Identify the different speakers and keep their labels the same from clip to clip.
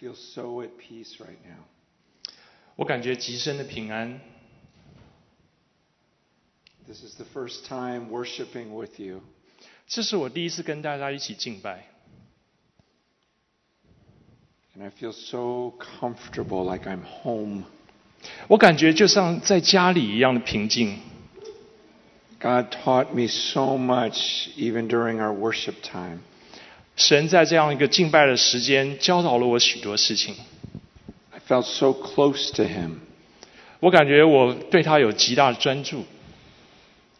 Speaker 1: feel so at peace right now.
Speaker 2: 我感觉极深的平安。
Speaker 1: This is the first time worshiping with you.
Speaker 2: 这是我第一次跟大家一起敬拜，
Speaker 1: And I feel so comfortable, like I'm home.
Speaker 2: 我感觉就像在家里一样的平静。
Speaker 1: God taught me so much even during our worship time.
Speaker 2: 神在这样一个敬拜的时间教导了我许多事情，
Speaker 1: I felt so close to Him.
Speaker 2: 我感觉我对他有极大的专注。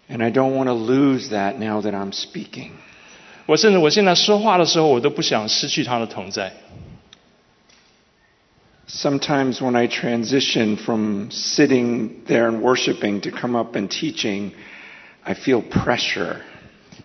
Speaker 1: And I don't want to lose that now that I'm speaking.
Speaker 2: 我甚至我现在说话的时候，我都不想失去他的同在。
Speaker 1: Sometimes when I transition from sitting there and worshiping to come up and teaching, I feel pressure.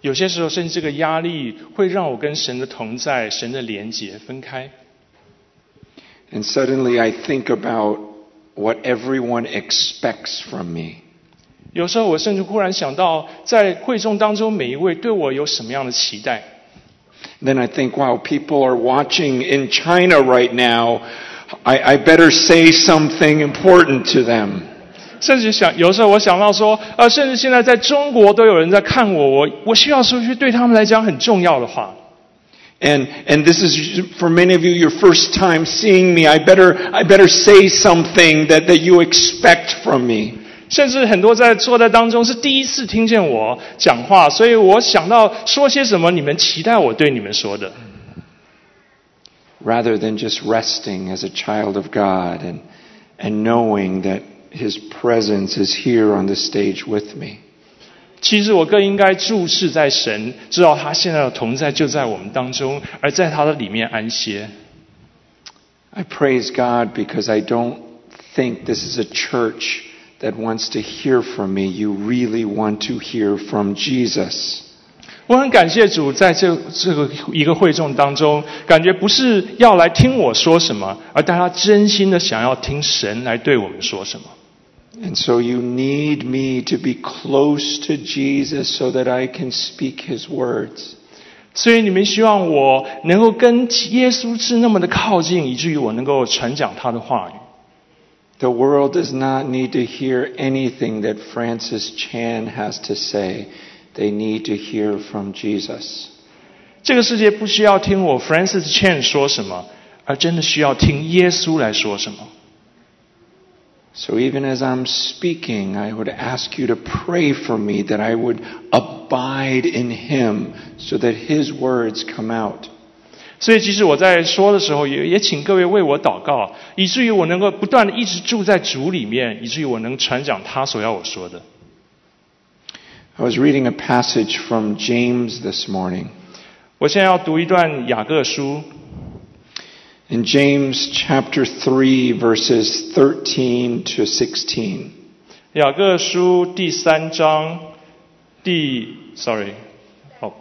Speaker 2: 有些时候，甚至这个压力会让我跟神的同在、神的连结分开。
Speaker 1: And suddenly I think about what everyone expects from me.
Speaker 2: 有时候，我甚至忽然想到，在会众当中每一位对我有什么样的期待。
Speaker 1: Then I think, wow, people are watching in China right now. I, I better say something important to them.
Speaker 2: 甚至想，有时候我想到说，呃，甚至现在在中国都有人在看我，我我需要说句对他们来讲很重要的话。
Speaker 1: And, and this is for many of you your first time seeing me. I better, I better say something that, that you expect from me.
Speaker 2: 甚至很多在坐在当中是第一次听见我讲话，所以我想到说些什么，你们期待我对你们说的，
Speaker 1: rather than just resting as a child of God and, and knowing that His presence is here on the stage with me.
Speaker 2: 其实我更应该注视在神，知道他现在的同在就在我们当中，而在他的里面安歇。
Speaker 1: I praise God because I don't think this is a church that wants to hear from me. You really want to hear from Jesus.
Speaker 2: 我很感谢主，在这这个一个会众当中，感觉不是要来听我说什么，而大家真心的想要听神来对我们说什么。
Speaker 1: And so you need me to be close to Jesus so that I can speak His words.
Speaker 2: 所以你们希望我能够跟耶稣是那么的靠近，以至于我能够传讲他的话语。
Speaker 1: The world does not need to hear anything that Francis Chan has to say. They need to hear from Jesus.
Speaker 2: 这个世界不需要听我 Francis Chan 说什么，而真的需要听耶稣来说什么。
Speaker 1: So even as I'm speaking, I would ask you to pray for me that I would abide in Him so that His words come out.
Speaker 2: 所以，即使我在说的时候，也也请各位为我祷告，以至于我能够不断的一直住在主里面，以至于我能传讲他所要我说的。
Speaker 1: I was reading a passage from James this morning.
Speaker 2: 我现在要读一段雅各书，
Speaker 1: In James chapter 3, verses 13 to 16.
Speaker 2: 雅各书第三章第，sorry，哦、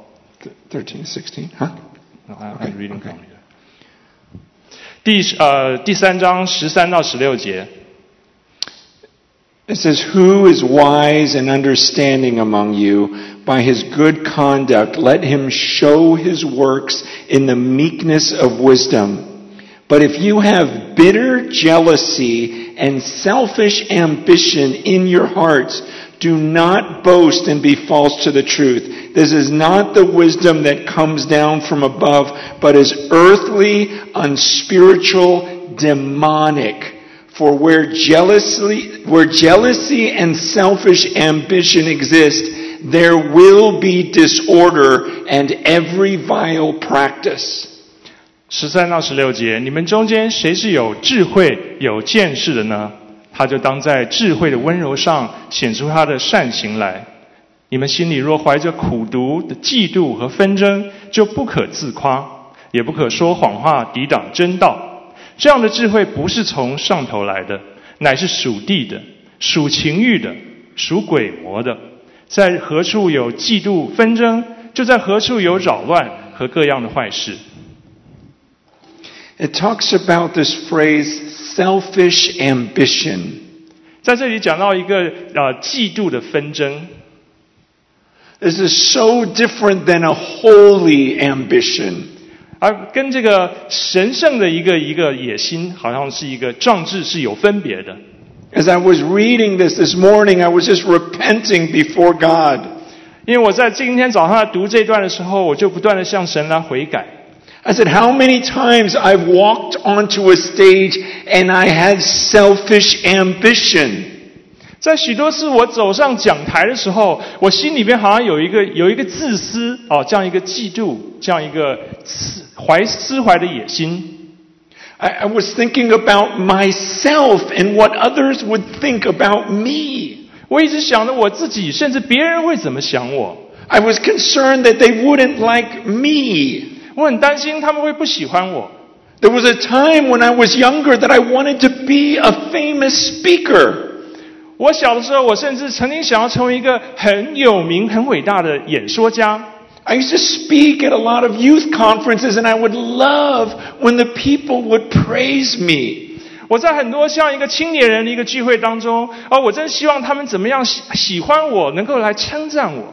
Speaker 1: 13 to 16, huh?
Speaker 2: No, I- I'm reading from here. 第呃第三章十三到十六节，
Speaker 1: It says, Who is wise and understanding among you? By his good conduct, let him show his works in the meekness of wisdom. But if you have bitter jealousy and selfish ambition in your hearts, do not boast and be false to the truth. This is not the wisdom that comes down from above, but is earthly, unspiritual, demonic. For where jealousy, where jealousy and selfish ambition exist, there will be disorder and every vile practice.
Speaker 2: 十三到十六节，你们中间谁是有智慧、有见识的呢？他就当在智慧的温柔上显出他的善行来。你们心里若怀着苦毒的嫉妒和纷争，就不可自夸，也不可说谎话抵挡真道。这样的智慧不是从上头来的，乃是属地的、属情欲的、属鬼魔的。在何处有嫉妒纷争，就在何处有扰乱和各样的坏事。
Speaker 1: It talks about this phrase, selfish ambition.
Speaker 2: 在这里讲到一个呃嫉妒的纷争，
Speaker 1: This is so different than a holy ambition.
Speaker 2: 而跟这个神圣的一个一个野心，好像是一个壮志是有分别的。
Speaker 1: As I was reading this this morning, I was just repenting before God.
Speaker 2: 因为我在今天早上在读这段的时候，我就不断的向神来悔改。
Speaker 1: I said, how many times I've walked onto a stage and I had selfish ambition.
Speaker 2: 在许多次我走上讲台的时候，我心里边好像有一个有一个自私哦，这样一个嫉妒，这样一个思怀思怀的野心。
Speaker 1: I, I was thinking about myself and what others would think about me.
Speaker 2: 我一直想着我自己，甚至别人会怎么想我。
Speaker 1: I was concerned that they wouldn't like me.
Speaker 2: 我很担心他们会不喜欢我。
Speaker 1: There was a time when I was younger that I wanted to be a famous speaker.
Speaker 2: 我小的时候，我甚至曾经想要成为一个很有名、很伟大的演说家。
Speaker 1: I used to speak at a lot of youth conferences and I would love when the people would praise me.
Speaker 2: 我在很多像一个青年人的一个聚会当中，哦，我真希望他们怎么样喜喜欢我，能够来称赞我。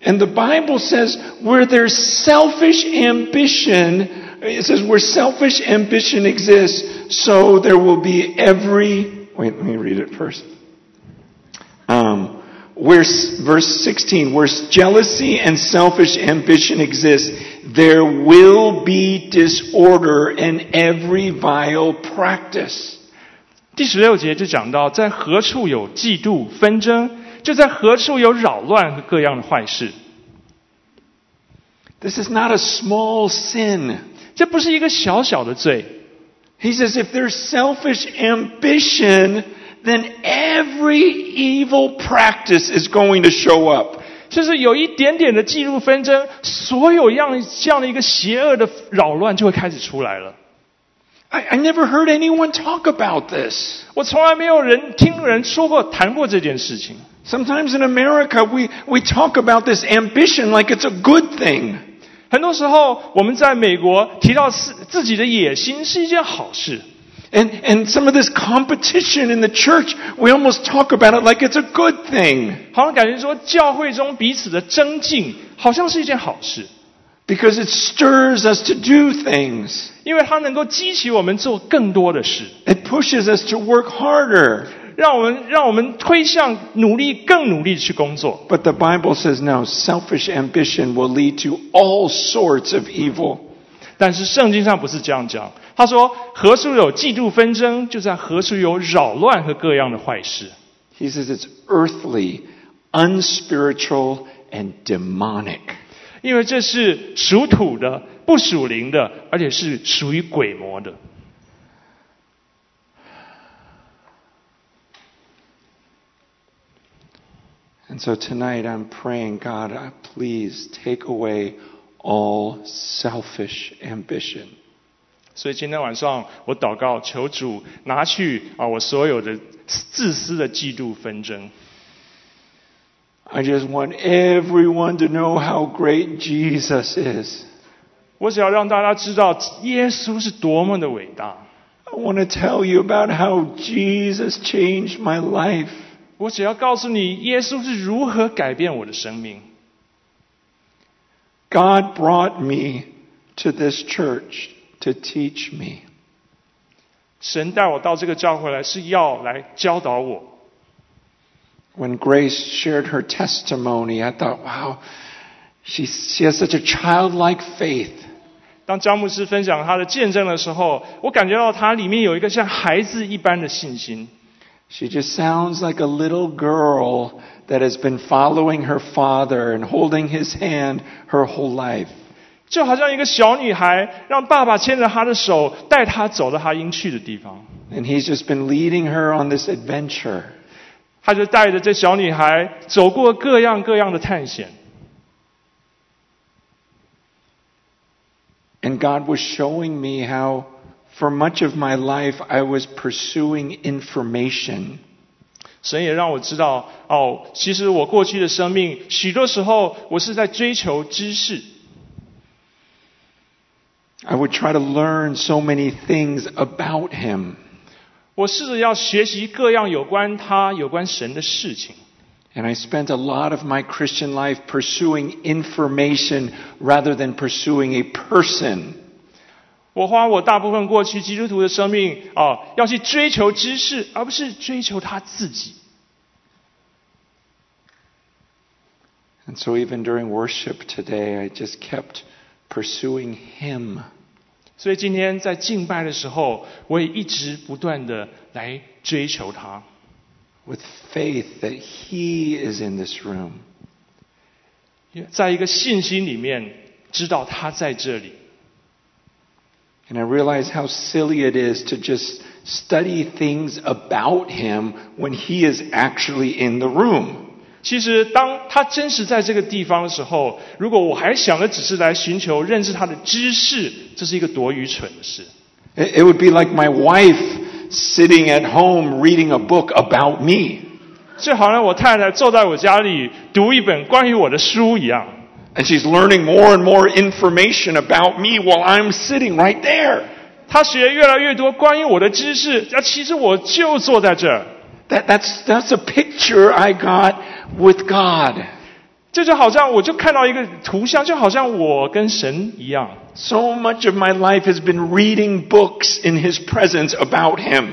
Speaker 1: And the Bible says where there's selfish ambition, it says where selfish ambition exists, so there will be every, wait, let me read it first. Um, where, verse 16, where jealousy and selfish ambition exist, there will be disorder and every vile practice.
Speaker 2: 第十六节就讲到，在何处有嫉妒纷争， 就在何处有扰乱和各样的坏事。
Speaker 1: This is not a small sin.
Speaker 2: 这不是一个小小的罪。
Speaker 1: He says if there's selfish ambition, then every evil practice is going to show up.
Speaker 2: 就是有一点点的嫉妒纷争，所有样这样的一个邪恶的扰乱就会开始出来了。
Speaker 1: I, I never heard anyone talk about this.
Speaker 2: 我从来没有人听人说过谈过这件事情。
Speaker 1: Sometimes in America, we, we talk about this ambition like it's a good thing.
Speaker 2: 很多时候，我们在美国提到自自己的野心是一件好事，
Speaker 1: And, and some of this competition in the church, we almost talk about it like it's a good thing.
Speaker 2: 好像感觉说教会中彼此的争竞好像是一件好事，
Speaker 1: Because it stirs us to do things.
Speaker 2: 因为它能够激起我们做更多的事，
Speaker 1: It pushes us to work harder.
Speaker 2: 让我们让我们推向努力更努力去工作。
Speaker 1: But the Bible says now, selfish ambition will lead to all sorts of evil.
Speaker 2: 但是圣经上不是这样讲，他说何处有嫉妒纷争，就在何处有扰乱和各样的坏事。
Speaker 1: He says it's earthly, unspiritual, and demonic.
Speaker 2: 因为这是属土的、不属灵的，而且是属于鬼魔的。
Speaker 1: And so tonight I'm praying, God, uh, please take away all selfish ambition.
Speaker 2: 所以今天晚上我祷告，求主拿去啊我所有的自私的嫉妒纷争。
Speaker 1: I just want everyone to know how great Jesus is.
Speaker 2: 我只要让大家知道耶稣是多么的伟大。
Speaker 1: I want to tell you about how Jesus changed my life.
Speaker 2: 我只要告诉你，耶稣是如何改变我的生命。
Speaker 1: God brought me to this church to teach me.
Speaker 2: 神带我到这个教会来，是要来教导我。
Speaker 1: When Grace shared her testimony, I thought, wow, she, she has such a childlike faith.
Speaker 2: 当张牧师分享他的见证的时候，我感觉到他里面有一个像孩子一般的信心。
Speaker 1: She just sounds like a little girl that has been following her father and holding his hand her whole life.
Speaker 2: 就好像一个小女孩，让爸爸牵着她的手，带她走到她应去的地方。
Speaker 1: And he's just been leading her on this adventure.
Speaker 2: 他就带着这小女孩走过各样各样的探险。
Speaker 1: And God was showing me how, for much of my life, I was pursuing information.
Speaker 2: 神也让我知道，哦，其实我过去的生命，许多时候我是在追求知识。
Speaker 1: I would try to learn so many things about Him.
Speaker 2: 我试着要学习各样有关他、有关神的事情。
Speaker 1: And I spent a lot of my Christian life pursuing information rather than pursuing a person.
Speaker 2: 我花我大部分过去基督徒的生命啊，要去追求知识，而不是追求他自己。
Speaker 1: And so even during worship today, I just kept pursuing Him.
Speaker 2: 所以今天在敬拜的时候，我也一直不断的来追求他
Speaker 1: ，with faith that He is in this room.
Speaker 2: 在一个信心里面知道他在这里。
Speaker 1: And I realize how silly it is to just study things about Him when He is actually in the room.
Speaker 2: 其实，当他真实在这个地方的时候，如果我还想的只是来寻求认识他的知识，这是一个多愚蠢的事。
Speaker 1: It it would be like my wife sitting at home reading a book about me.
Speaker 2: 就好像我太太坐在我家里读一本关于我的书一样，
Speaker 1: And she's learning more and more information about me while I'm sitting right there.
Speaker 2: 她学越来越多关于我的知识，啊，其实我就坐在这儿。
Speaker 1: That, that's, that's a picture I got with God.
Speaker 2: 这就好像我就看到一个图像，就好像我跟神一样。
Speaker 1: So much of my life has been reading books in His presence about Him.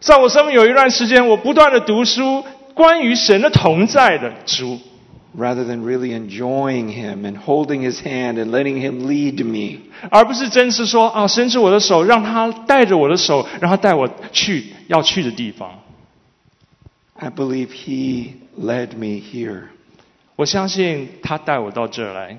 Speaker 2: 在我生命有一段时间，我不断的读书，关于神的同在的书，
Speaker 1: rather than really enjoying Him and holding His hand and letting Him lead me.
Speaker 2: 而不是真是说啊，伸出我的手，让他带着我的手，让他带我去要去的地方。
Speaker 1: I believe He led me here.
Speaker 2: 我相信他带我到这儿来，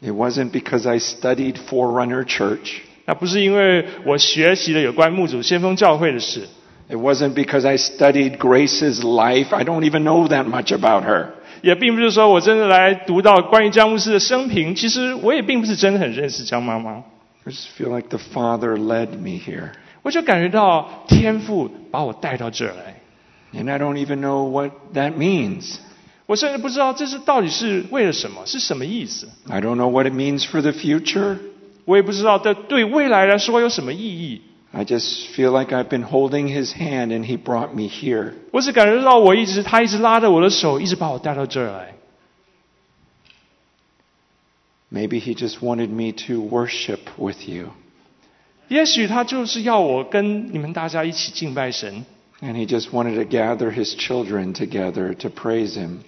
Speaker 1: It wasn't because I studied Forerunner Church.
Speaker 2: 那不是因为我学习了有关牧主先锋教会的事，
Speaker 1: It wasn't because I studied Grace's life. I don't even know that much about her.
Speaker 2: 也并不是说我真的来读到关于江牧师的生平。其实我也并不是真的很认识江妈妈
Speaker 1: ，I just feel like the Father led me here.
Speaker 2: 我就感觉到天父把我带到这儿来。
Speaker 1: And I don't even know what that means.
Speaker 2: 我甚至不知道这是到底是为了什么，是什么意思。
Speaker 1: I don't know what it means for the future.
Speaker 2: 我也不知道这对未来来说有什么意义。
Speaker 1: I just feel like I've been holding His hand and He brought me here.
Speaker 2: 我只感觉到我一直他一直拉着我的手，一直把我带到这儿来。
Speaker 1: Maybe He just wanted me to worship with you.
Speaker 2: 也许他就是要我跟你们大家一起敬拜神，
Speaker 1: And he just wanted to gather his children together to praise him.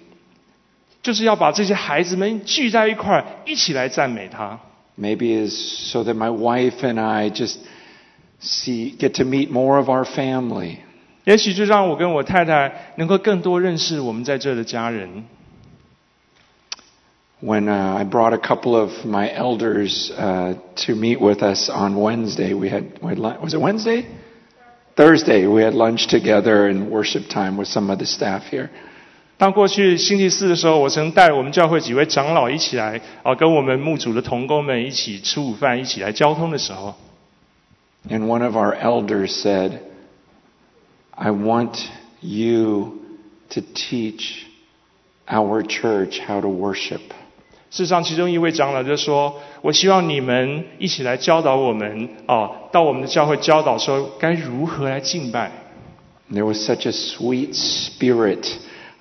Speaker 2: 就是要把这些孩子们聚在一块儿，一起来赞美他。
Speaker 1: Maybe is so that my wife and I just see get to meet more of our family.
Speaker 2: 也许就让我跟我太太能够更多认识我们在这的家人。
Speaker 1: When uh, I brought a couple of my elders uh, to meet with us on Wednesday, we had, we had lun- was it Wednesday? Thursday, we had lunch together and worship time with some of the staff here.
Speaker 2: 当过去星期四的时候，我曾带我们教会几位长老一起来啊，跟我们牧主的同工们一起吃午饭，一起来交通的时候，
Speaker 1: And one of our elders said, I want you to teach our church how to worship.
Speaker 2: 事实上，其中一位长老就说：“我希望你们一起来教导我们啊，到我们的教会教导说该如何来敬拜。
Speaker 1: There was such a sweet spirit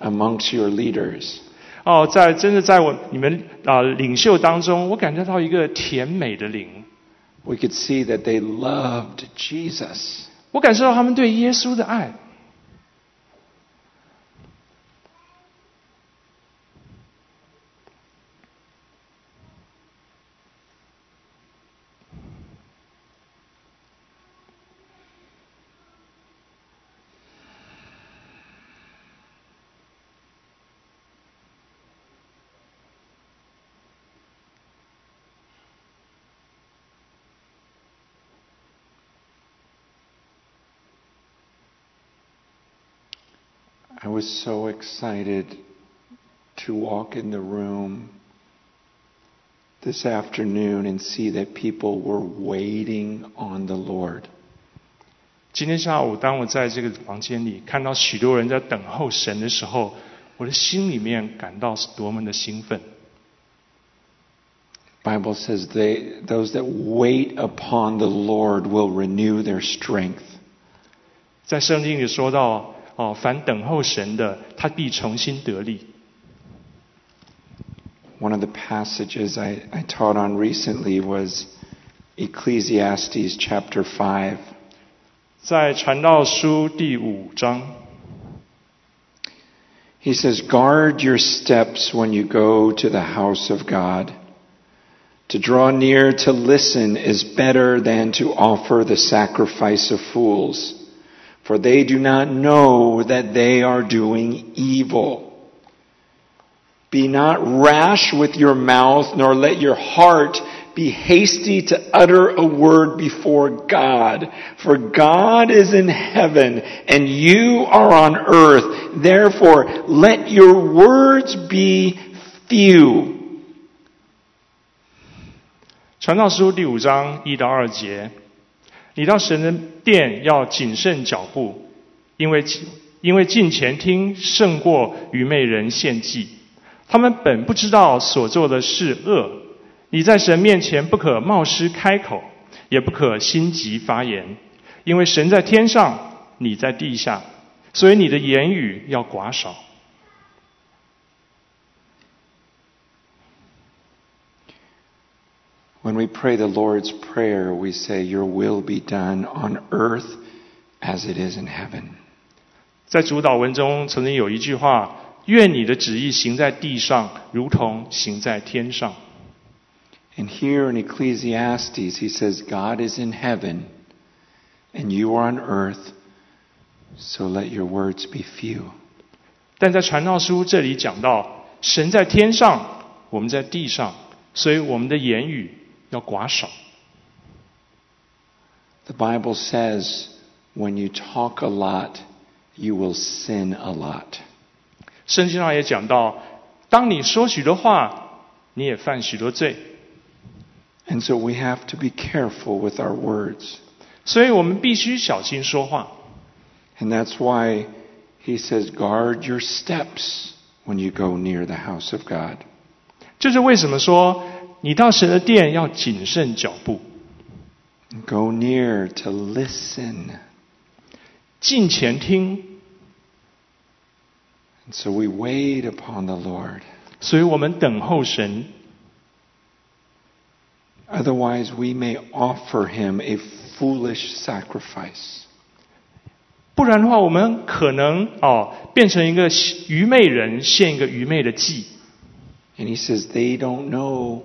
Speaker 1: amongst your leaders.
Speaker 2: 哦，在真的在我你们啊领袖当中，我感觉到一个甜美的灵，
Speaker 1: We could see that they loved Jesus.
Speaker 2: 我感受到他们对耶稣的爱。
Speaker 1: was so excited to walk in the room this afternoon and see that people were waiting on the Lord.
Speaker 2: 今天下午，当我在这个房间里看到许多人在等候神的时候，我的心里面感到是多么的兴奋。
Speaker 1: Bible says they those that wait upon the Lord will renew their strength.
Speaker 2: 在圣经里说到， 哦，凡等候神的，他必重新得力。
Speaker 1: One of the passages I, I taught on recently was Ecclesiastes chapter 5.
Speaker 2: 在传道书第五章，
Speaker 1: He says, Guard your steps when you go to the house of God. To draw near to listen is better than to offer the sacrifice of fools, for they do not know that they are doing evil. Be not rash with your mouth, nor let your heart be hasty to utter a word before God. For God is in heaven, and you are on earth. Therefore, let your words be few.
Speaker 2: 传道书第五章一到二节， 你到神的殿要谨慎脚步，因为因为近前听胜过愚昧人献祭。他们本不知道所做的是恶。你在神面前不可冒失开口，也不可心急发言，因为神在天上，你在地下，所以你的言语要寡少。
Speaker 1: When we pray the Lord's Prayer, we say, Your will be done on earth as it is in heaven.
Speaker 2: 在主导文中曾经有一句话：“愿你的旨意行在地上，如同行在天上。”
Speaker 1: And here in Ecclesiastes, he says, God is in heaven and you are on earth, so let your words be few.
Speaker 2: 但在传道书这里讲到，神在天上，我们在地上，所以我们的言语 要寡少。
Speaker 1: The Bible says, when you talk a lot, you will sin a lot.
Speaker 2: 圣经上也讲到，当你说许多话，你也犯许多罪。
Speaker 1: And so we have to be careful with our words.
Speaker 2: 所以我们必须小心说话。
Speaker 1: And that's why he says, guard your steps when you go near the house of God.
Speaker 2: 这是为什么说 你到神的殿要谨慎脚步，
Speaker 1: Go near to listen.
Speaker 2: 近前听。
Speaker 1: And so we wait upon the Lord.
Speaker 2: 所以我们等候神，
Speaker 1: Otherwise, we may offer him a foolish sacrifice.
Speaker 2: 不然的话，我们可能哦变成一个愚昧人，献一个愚昧的祭。
Speaker 1: And he says they don't know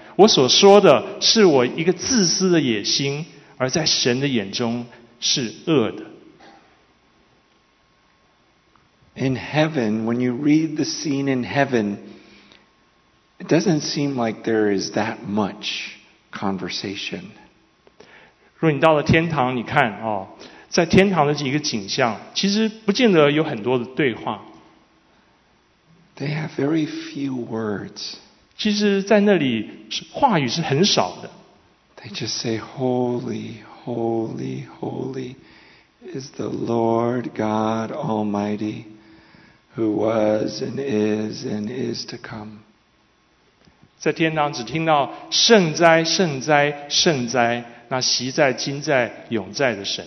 Speaker 2: 我所说的是我一个自私的野心，而在神的眼中是恶的。
Speaker 1: In heaven, when you read the scene in heaven, it doesn't seem like there is that much conversation.
Speaker 2: 若你到了天堂，你看哦，在天堂的几个景象，其实不见得有很多的对话。
Speaker 1: They have very few words.
Speaker 2: 其实，在那里话语是很少的。
Speaker 1: They just say, Holy, holy, holy is the Lord God Almighty, who was and is and is to come.
Speaker 2: 在天堂只听到圣哉、圣哉、圣哉，那习在、今在、永在的神。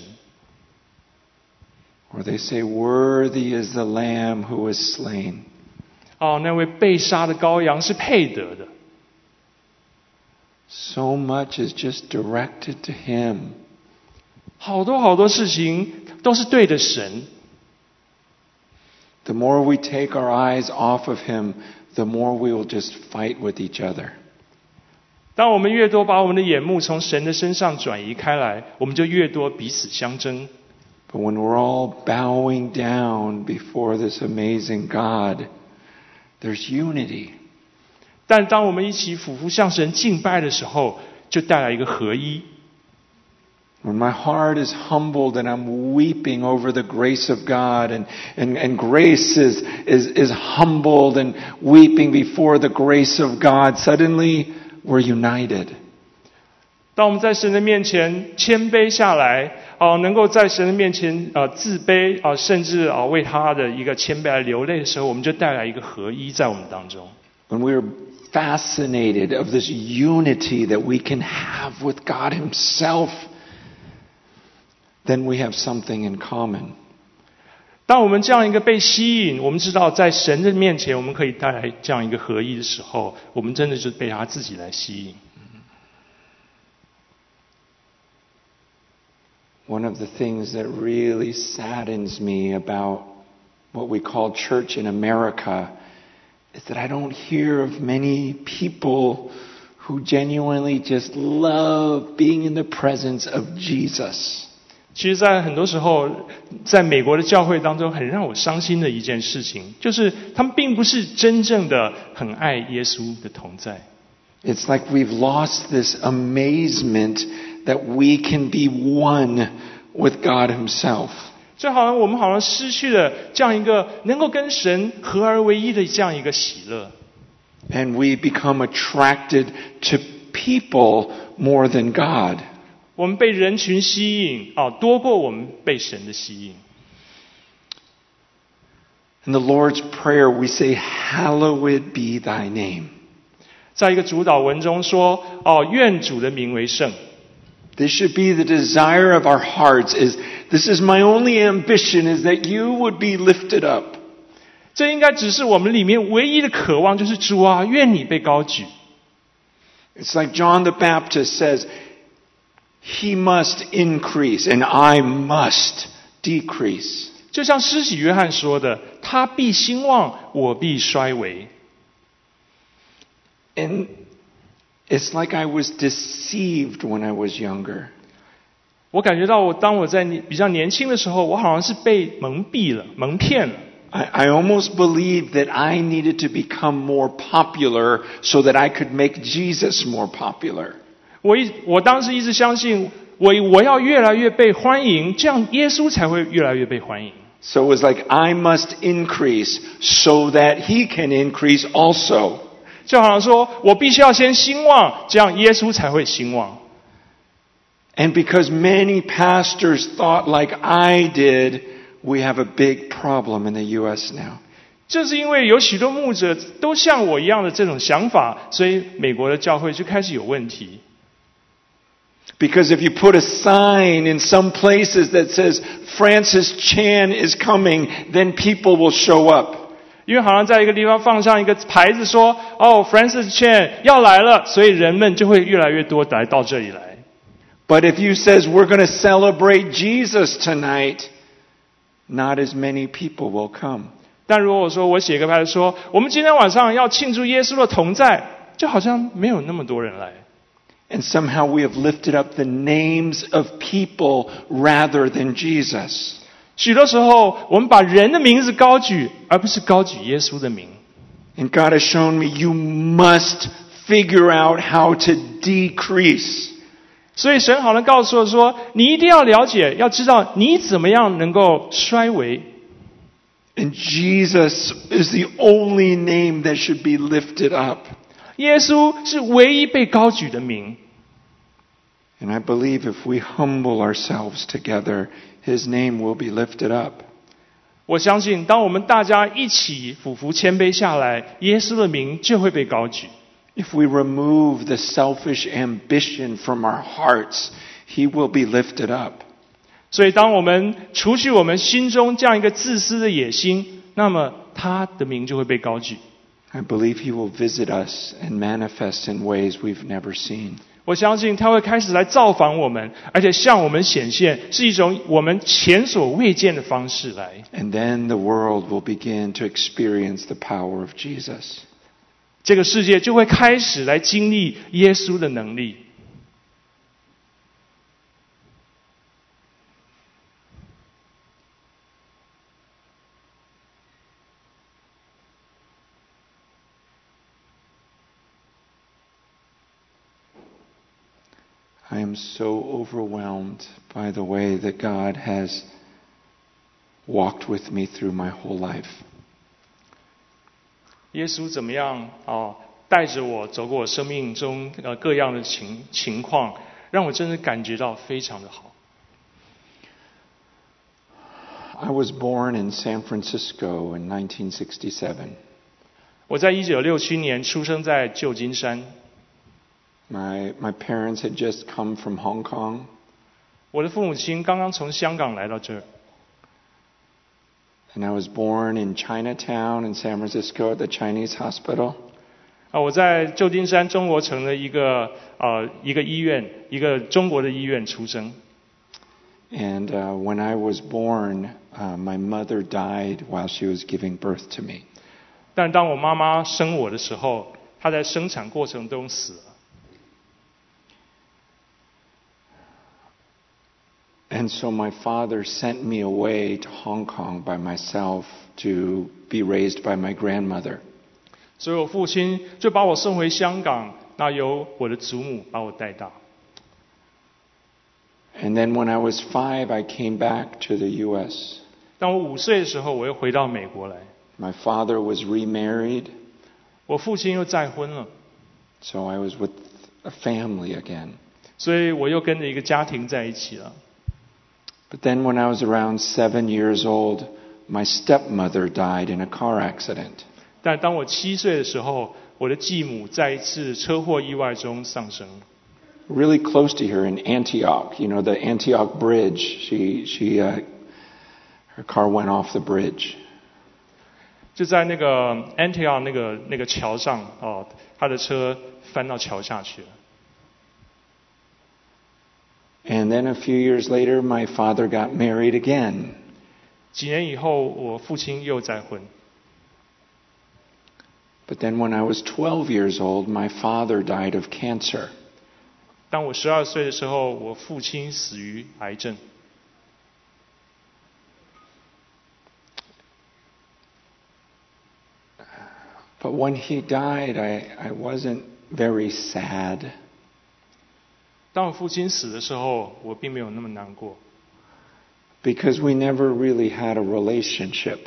Speaker 1: Or they say, Worthy is the Lamb who was slain.
Speaker 2: 哦，那位被杀的羔羊是配得的。
Speaker 1: So much is just directed to Him.
Speaker 2: 好多好多事情都是对的神。
Speaker 1: The more we take our eyes off of Him, the more we will just fight with each other.
Speaker 2: 当我们越多把我们的眼目从神的身上转移开来，我们就越多彼此相争。
Speaker 1: But when we're all bowing down before this amazing God, there's unity.
Speaker 2: 但当我们一起俯伏向神敬拜的时候，就带来一个合一。
Speaker 1: When my heart is humbled and I'm weeping over the grace of God and, and, and grace is, is, is humbled and weeping before the grace of God, suddenly we're united.
Speaker 2: 当我们在神的面前谦卑下来，哦、能够在神的面前呃自卑啊、甚至啊、为他的一个谦卑而流泪的时候，我们就带来一个合一在我们当中。
Speaker 1: When we are fascinated of this unity that we can have with God Himself, then we have something in common.
Speaker 2: 当我们这样一个被吸引，我们知道在神的面前，我们可以带来这样一个合一的时候，我们真的就是被他自己来吸引。
Speaker 1: One of the things that really saddens me about what we call church in America is that I don't hear of many people who genuinely just love being in the presence of Jesus.
Speaker 2: 其实，在很多时候，在美国的教会当中，很让我伤心的一件事情，就是他们并不是真正的很爱耶稣的同在。
Speaker 1: It's like we've lost this amazement that we can be one with God Himself.
Speaker 2: 就好像我们好像失去了这样一个能够跟神合而为一的这样一个喜乐，
Speaker 1: And we become attracted to people more than God.
Speaker 2: 我们被人群吸引啊，多过我们被神的吸引。
Speaker 1: In the Lord's Prayer, we say, Hallowed be thy name.
Speaker 2: 在一个主导文中说：“哦，愿主的名为圣。
Speaker 1: This should be the desire of our hearts is this is my only ambition is that you would be lifted up.
Speaker 2: ”这应该只是我们里面唯一的渴望，就是主啊，愿你被高举。
Speaker 1: It's like John the Baptist says, He must increase and I must decrease.
Speaker 2: 就像施洗约翰说的：“他必兴旺，我必衰微。
Speaker 1: And it's like I was deceived when I was younger.
Speaker 2: ”我感觉到我当我在年比较年轻的时候，我好像是被蒙蔽了、蒙骗了。
Speaker 1: I, I almost believed that I needed to become more popular so that I could make Jesus more popular.
Speaker 2: 我一我当时一直相信，我我要越来越被欢迎，这样耶稣才会越来越被欢迎。
Speaker 1: So it was like I must increase so that he can increase also.
Speaker 2: 就好像说我必须要先兴旺，这样耶稣才会兴旺。
Speaker 1: And because many pastors thought like I did, we have a big problem in the U.S. now.
Speaker 2: 就是因为有许多牧者都像我一样的这种想法，所以美国的教会就开始有问题。
Speaker 1: Because if you put a sign in some places that says Francis Chan is coming, then people will show up.
Speaker 2: 因为好像在一个地方放上一个牌子说：“哦，Francis Chan 要来了”，所以人们就会越来越多来到这里来。
Speaker 1: But if you says we're going to celebrate Jesus tonight, not as many people will come.
Speaker 2: 但如果我说我写个牌子说我们今天晚上要庆祝耶稣的同在，就好像没有那么多人来。
Speaker 1: And somehow we have lifted up the names of people rather than Jesus.
Speaker 2: 许多时候，我们把人的名字高举，而不是高举耶稣的名。
Speaker 1: And God has shown me you must figure out how to decrease.
Speaker 2: 所以神好像告诉我说，你一定要了解，要知道你怎么样能够衰微。
Speaker 1: And Jesus is the only name that should be lifted up.
Speaker 2: 耶稣是唯一被高举的名。
Speaker 1: And I believe if we humble ourselves together, his name will be lifted up.
Speaker 2: 我相信，当我们大家一起俯伏谦卑下来，耶稣的名就会被高举。
Speaker 1: If we remove the selfish ambition from our hearts, he will be lifted up.
Speaker 2: 所以，当我们除去我们心中这样一个自私的野心，那么他的名就会被高举。
Speaker 1: I believe he will visit us and manifest in ways we've never seen.
Speaker 2: 我相信他会开始来造访我们，而且向我们显现是一种我们前所未见的方式来。
Speaker 1: And then the world will begin to experience the power of Jesus.
Speaker 2: 这个世界就会开始来经历耶稣的能力。
Speaker 1: am so overwhelmed by the way that God has walked with me through my whole life.
Speaker 2: 耶稣怎么样啊？带着我走过我生命中呃各样的情情况，让我真的感觉到非常的好。
Speaker 1: I was born in San Francisco in 1967.
Speaker 2: 我在一九六七年出生在旧金山，
Speaker 1: My, my parents had just come from Hong Kong,
Speaker 2: 我的父母亲刚刚从香港来到这儿，
Speaker 1: and I was born in Chinatown in San Francisco at the Chinese hospital.
Speaker 2: 啊，我在旧金山中国城的一个呃一个医院，一个中国的医院出生。
Speaker 1: And uh, when I was born, uh, my mother died while she was giving birth to me.
Speaker 2: 但当我妈妈生我的时候，她在生产过程中死了。
Speaker 1: And so my father sent me away to Hong Kong by myself to be raised by my grandmother.
Speaker 2: 所以我父亲就把我送回香港，那由我的祖母把我带大。
Speaker 1: And then when I was five, I came back to the U.S.
Speaker 2: 当我五岁的时候，我又回到美国来。
Speaker 1: My father was remarried,
Speaker 2: 我父亲又再婚了，
Speaker 1: so I was with a family again.
Speaker 2: 所以我又跟着一个家庭在一起了。
Speaker 1: But then when I was around seven years old, my stepmother died in a car accident.
Speaker 2: 但当我七岁的时候，我的继母在一次车祸意外中丧生。
Speaker 1: Really close to here in Antioch, you know, the Antioch Bridge. She, she, uh, her car went off the bridge.
Speaker 2: 就在那个 Antioch 那个那个桥上哦，他的车翻到桥下去了。
Speaker 1: And then a few years later, my father got married again.
Speaker 2: 几年以后，我父亲又再婚。
Speaker 1: But then when I was 12 years old, my father died of cancer.
Speaker 2: 当我十二岁的时候，我父亲死于癌症。
Speaker 1: But when he died, I, I wasn't very sad.
Speaker 2: 当我父亲死的时候，我并没有那么难过，
Speaker 1: because we never really had a relationship.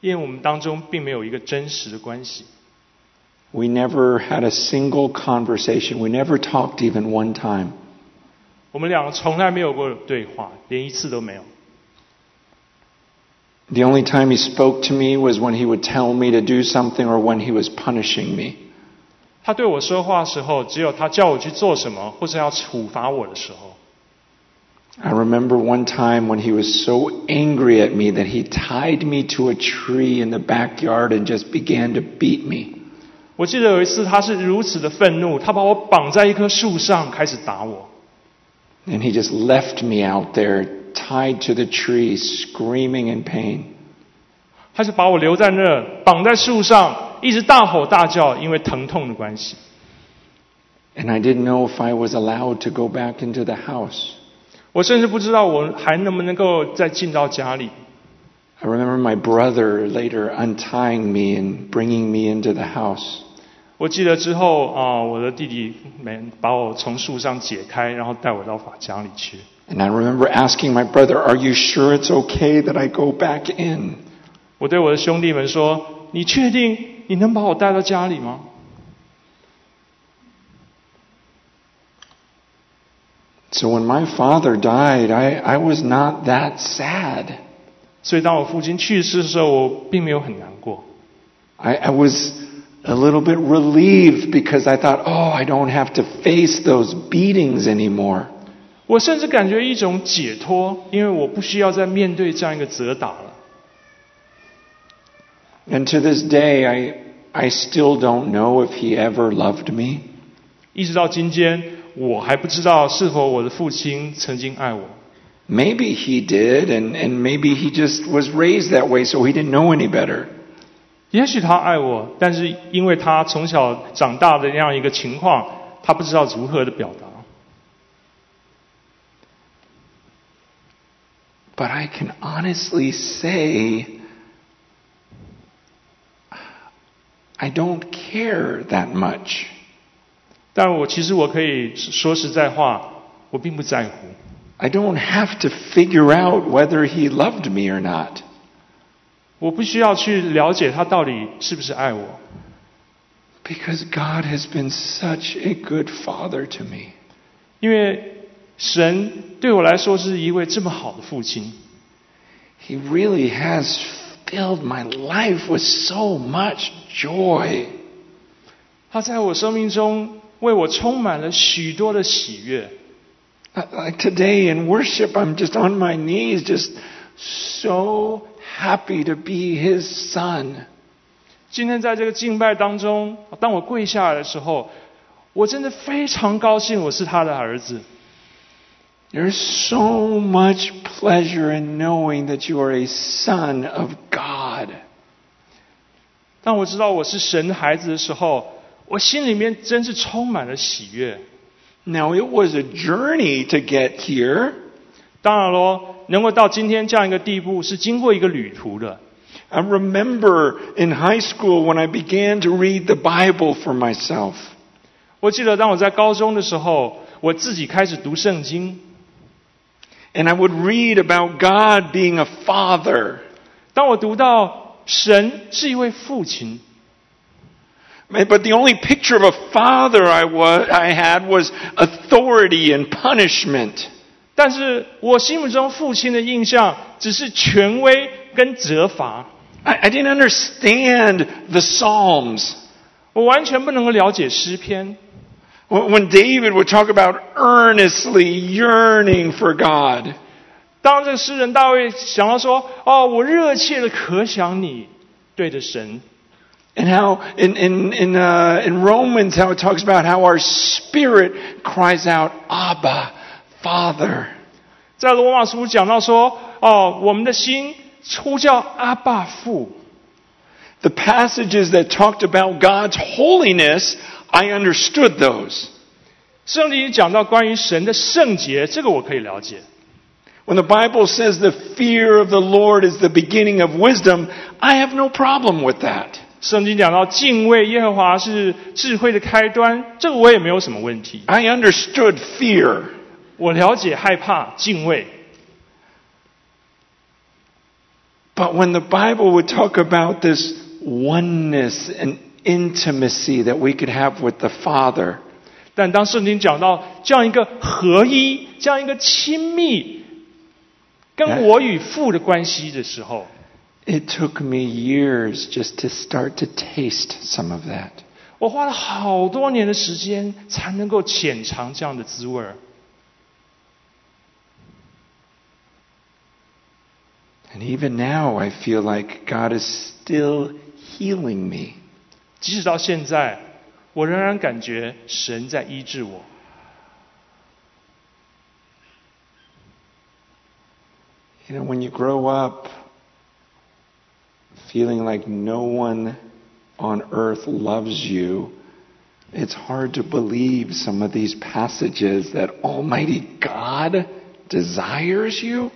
Speaker 2: 因为我们当中并没有一个真实的关系。
Speaker 1: We never had a single conversation. We never talked even one time.
Speaker 2: 我们两个从来没有过对话，连一次都没有。
Speaker 1: The only time he spoke to me was when he would tell me to do something or when he was punishing me.
Speaker 2: 他对我说话的时候，只有他叫我去做什么，或是要处罚我的时候。
Speaker 1: I remember one time when he was so angry at me that he tied me to a tree in the backyard and just began to beat me.
Speaker 2: 我记得有一次，他是如此的愤怒，他把我绑在一棵树上，开始打我。
Speaker 1: And he just left me out there tied to the tree, screaming in pain.
Speaker 2: 他就把我留在那儿，绑在树上， 一直大吼大叫，因为疼痛的关系。
Speaker 1: And I didn't know if I was allowed to go back into the house.
Speaker 2: 我甚至不知道我还能不能够再进到家里。
Speaker 1: I remember my brother later untying me and bringing me into the house.
Speaker 2: 我记得之后啊、我的弟弟们把我从树上解开，然后带我到法家里去。
Speaker 1: And I remember asking my brother, Are you sure it's okay that I go back in?
Speaker 2: 我对我的兄弟们说：“你确定 你能把我带到家里吗
Speaker 1: So when my father died, I, I was not that sad.？”
Speaker 2: 所以当我父亲去世的时候，我并没有很难过，
Speaker 1: I, I was a little bit relieved because I thought, oh, I don't have to face those beatings anymore.
Speaker 2: 我甚至感觉一种解脱，因为我不需要再面对这样一个责打了。
Speaker 1: And to this day, I, I still don't know if he ever loved me.
Speaker 2: 一直到今天，我还不知道是否我的父亲曾经爱我。
Speaker 1: Maybe he did, and, and maybe he just was raised that way, so he didn't know any better.
Speaker 2: 也许他爱我，但是因为他从小长大的那样一个情况，他不知道如何的表达。
Speaker 1: But I can honestly say, I don't care that much.
Speaker 2: 但我其实我可以说实在话，我并不在乎。
Speaker 1: I don't have to figure out whether he loved me or not.
Speaker 2: 我不需要去了解他到底是不是爱我，
Speaker 1: Because God has been such a good father to me.
Speaker 2: 因为神对我来说是一位这么好的父亲。
Speaker 1: He really has filled my life with so much joy.
Speaker 2: 他在我生命中为我充满了许多的喜悦。
Speaker 1: Uh, Like today in worship, I'm just on my knees, just so happy to be his son.
Speaker 2: 今天在这个敬拜当中，当我跪下来的时候，我真的非常高兴，我是他的儿子。
Speaker 1: There's so much pleasure in knowing that you are a son of God.
Speaker 2: 当我知道我是神的孩子的时候，我心里面真是充满了喜悦。
Speaker 1: Now, it was a journey to get here.
Speaker 2: 当然咯，能够到今天这样一个地步，是经过一个旅途的。
Speaker 1: I remember in high school when I began to read the Bible for myself.
Speaker 2: 我记得当我在高中的时候，我自己开始读圣经。
Speaker 1: And I would read about God being a father.
Speaker 2: 当我读到神是一位父亲，
Speaker 1: But the only picture of a father I, wa- I had was authority and punishment.
Speaker 2: 但是我心目中父亲的印象只是权威跟责罚，
Speaker 1: I, I didn't understand the Psalms.
Speaker 2: 我完全不能够了解诗篇。
Speaker 1: When when David would talk about earnestly yearning for God,
Speaker 2: 当这个诗人大卫想到说：“哦，我热切的可想你，对着神。
Speaker 1: and how in, in, in, uh, in Romans, how it talks about how our spirit cries out, Abba, Father.
Speaker 2: ”在罗马书讲到说：“哦，我们的心呼叫阿爸父。
Speaker 1: The passages that talked about God's holiness, I understood those.
Speaker 2: ”圣经里讲到关于神的圣洁，这个我可以了解。
Speaker 1: When the Bible says the fear of the Lord is the beginning of wisdom, I have no problem with that.
Speaker 2: 圣经讲到敬畏耶和华是智慧的开端，这个我也没有什么问题。
Speaker 1: I understood fear.
Speaker 2: 我了解害怕、敬畏，
Speaker 1: But when the Bible would talk about this oneness and intimacy that we could have with the Father,
Speaker 2: 但当圣经讲到这样一个合一、这样一个亲密，跟我与父的关系的时候，
Speaker 1: it took me years just to start to taste some of that.
Speaker 2: 我花了好多年的时间才能够浅尝这样的滋味儿。
Speaker 1: And even now, I feel like God is still healing me.
Speaker 2: 即使到现在，我仍然感觉神在医治我。
Speaker 1: You know, when you grow up feeling like no one on earth loves you, it's hard to believe some of these passages that Almighty God desires you.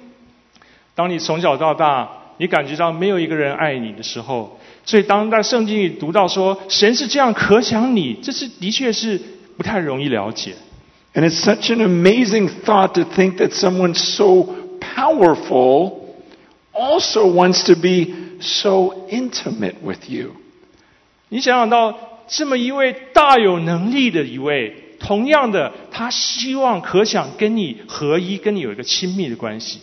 Speaker 2: 当你从小到大，你感觉到没有一个人爱你的时候， 所以当在圣经里读到说神是这样可想你，这是的确是不太容易了解。
Speaker 1: And it's such an amazing thought to think that someone so powerful also wants to be so intimate with you.
Speaker 2: 你想想到这么一位大有能力的一位，同样的，他希望可想跟你合一，跟你有一个亲密的关系。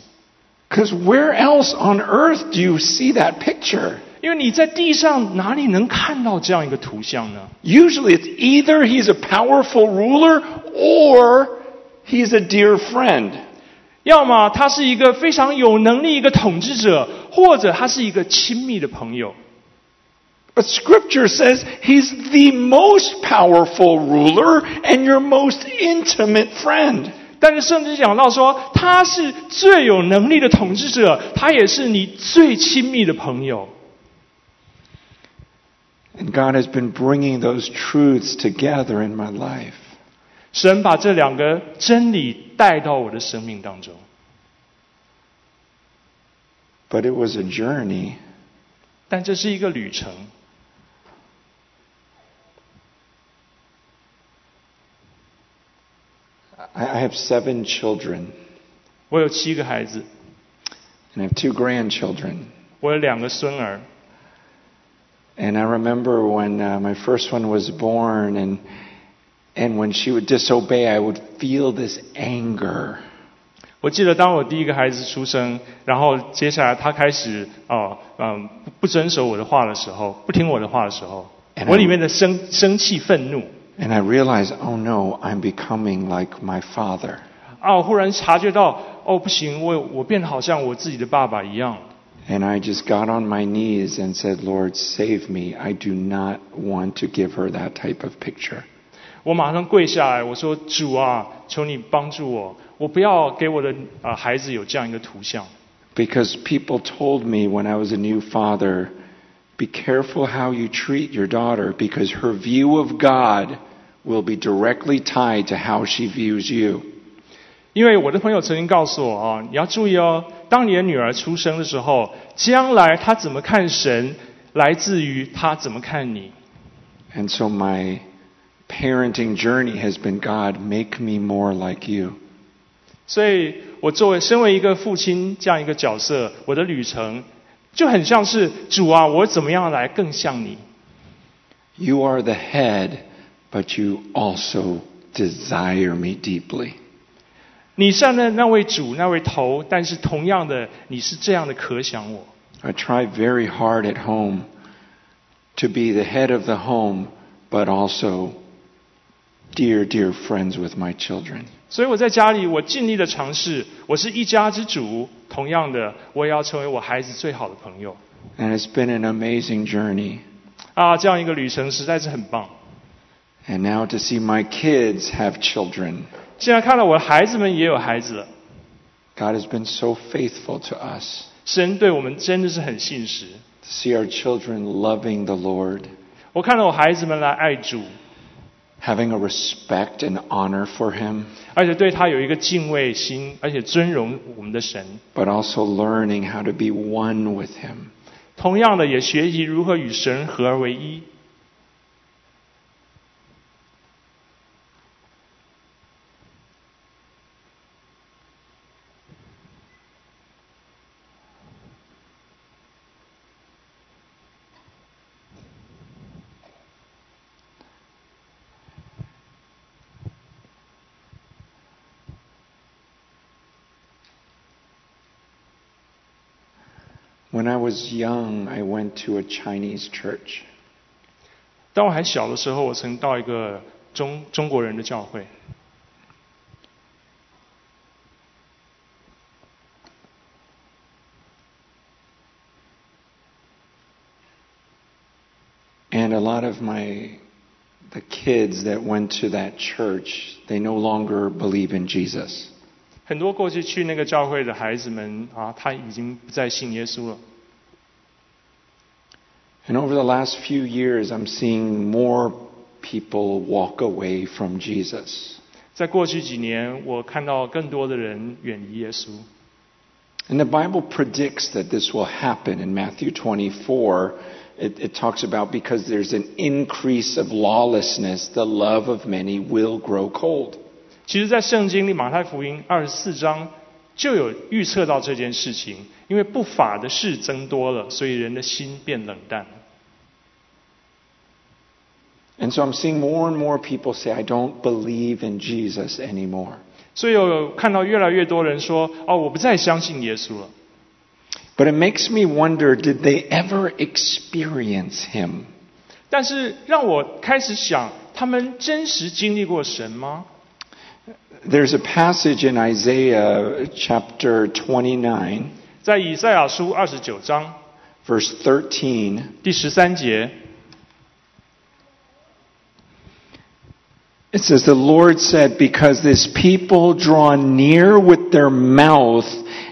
Speaker 1: Because where else on earth do you see that picture?
Speaker 2: 因为你在地上哪里能看到这样一个图像呢
Speaker 1: ？Usually it's either he's a powerful ruler or he's a dear friend.
Speaker 2: 要么他是一个非常有能力一个统治者，或者他是一个亲密的朋友。
Speaker 1: But scripture says he's the most powerful ruler and your most intimate friend.
Speaker 2: 但是圣经讲到说，他是最有能力的统治者，他也是你最亲密的朋友。
Speaker 1: And God has been bringing those truths together in my life.
Speaker 2: 神把这两个真理带到我的生命当中，
Speaker 1: But it was a journey.
Speaker 2: 但这是一个旅程。
Speaker 1: I I have seven children,
Speaker 2: 我有七个孩子，
Speaker 1: and I have two grandchildren.
Speaker 2: 我有两个孙儿。
Speaker 1: And I remember when uh, my first one was born, and and when she would disobey, I would feel this anger.
Speaker 2: 我记得当我第一个孩子出生，然后接下来他开始哦嗯不不遵守我的话的时候，不听我的话的时候
Speaker 1: And，I-
Speaker 2: 我里面的生生气愤怒
Speaker 1: And I realized, oh no, I'm becoming like my father.
Speaker 2: 啊，我忽然察觉到哦不行，我我变得好像我自己的爸爸一样。
Speaker 1: And I just got on my knees and said, Lord, save me. I do not want to give her that type of picture.
Speaker 2: 我马上跪下来，我说主啊，求你帮助我，我不要给我的啊、孩子有这样一个图像。
Speaker 1: Because people told me when I was a new father, be careful how you treat your daughter because her view of God will be directly tied to how she views you.
Speaker 2: 因为我的朋友曾经告诉我啊，你要注意哦，当你的女儿出生的时候，将来她怎么看神，来自于她怎么看你。
Speaker 1: And so my parenting journey has been God, make me more like you.
Speaker 2: 所以我作为身为一个父亲这样一个角色，我的旅程就很像是主啊，我怎么样来更像你？
Speaker 1: You are the head, but you also desire me deeply.
Speaker 2: 你是那那位主，那位头，但是同样的，你是这样的可想我。
Speaker 1: I try very hard at home to be the head of the home, but also dear, dear friends with my children.
Speaker 2: 所以我在家里，我尽力的尝试，我是一家之主。同样的，我也要成为我孩子最好的朋友。
Speaker 1: And it's been an amazing journey.
Speaker 2: 啊，这样一个旅程实在是很棒。
Speaker 1: And now to see my kids have children.
Speaker 2: 现在看到我的孩子们也有孩子了，
Speaker 1: God has been so faithful to us.
Speaker 2: 神对我们真的是很信实。
Speaker 1: To see our children loving the Lord,
Speaker 2: 我看到我孩子们来爱主，
Speaker 1: having a respect and honor for Him,
Speaker 2: 而且对他有一个敬畏心，而且尊荣我们的神。
Speaker 1: but also learning how to be one with Him.
Speaker 2: 同样的，也学习如何与神合而为一。
Speaker 1: I was young, I went to a Chinese church.
Speaker 2: 当我还小的时候，我曾到一个中中国人的教会，
Speaker 1: And a lot of my the kids that went to that church, they no longer believe in Jesus.
Speaker 2: 很多过去去那个教会的孩子们啊，他已经不再信耶稣了。
Speaker 1: And over the last few years, I'm seeing more people walk away from Jesus.
Speaker 2: 在过去几年，我看到更多的人远离耶稣。
Speaker 1: And the Bible predicts that this will happen in Matthew 24. It, it talks about because there's an increase of lawlessness, the love of many will grow cold.
Speaker 2: 其实，在圣经里，马太福音二十四章就有预测到这件事情，因为不法的事增多了，所以人的心变冷淡。
Speaker 1: And so I'm seeing more and more people say, I don't believe in Jesus anymore.
Speaker 2: 所以有看到越来越多人说：“哦，我不再相信耶稣了。
Speaker 1: But it makes me wonder did they ever experience him?
Speaker 2: ”但是让我开始想，他们真实经历过神吗？
Speaker 1: There's a passage in Isaiah chapter 29,
Speaker 2: 在以赛亚书二十九章
Speaker 1: verse 13.
Speaker 2: 第十三节，
Speaker 1: It says, The Lord said, Because this people draw near with their mouth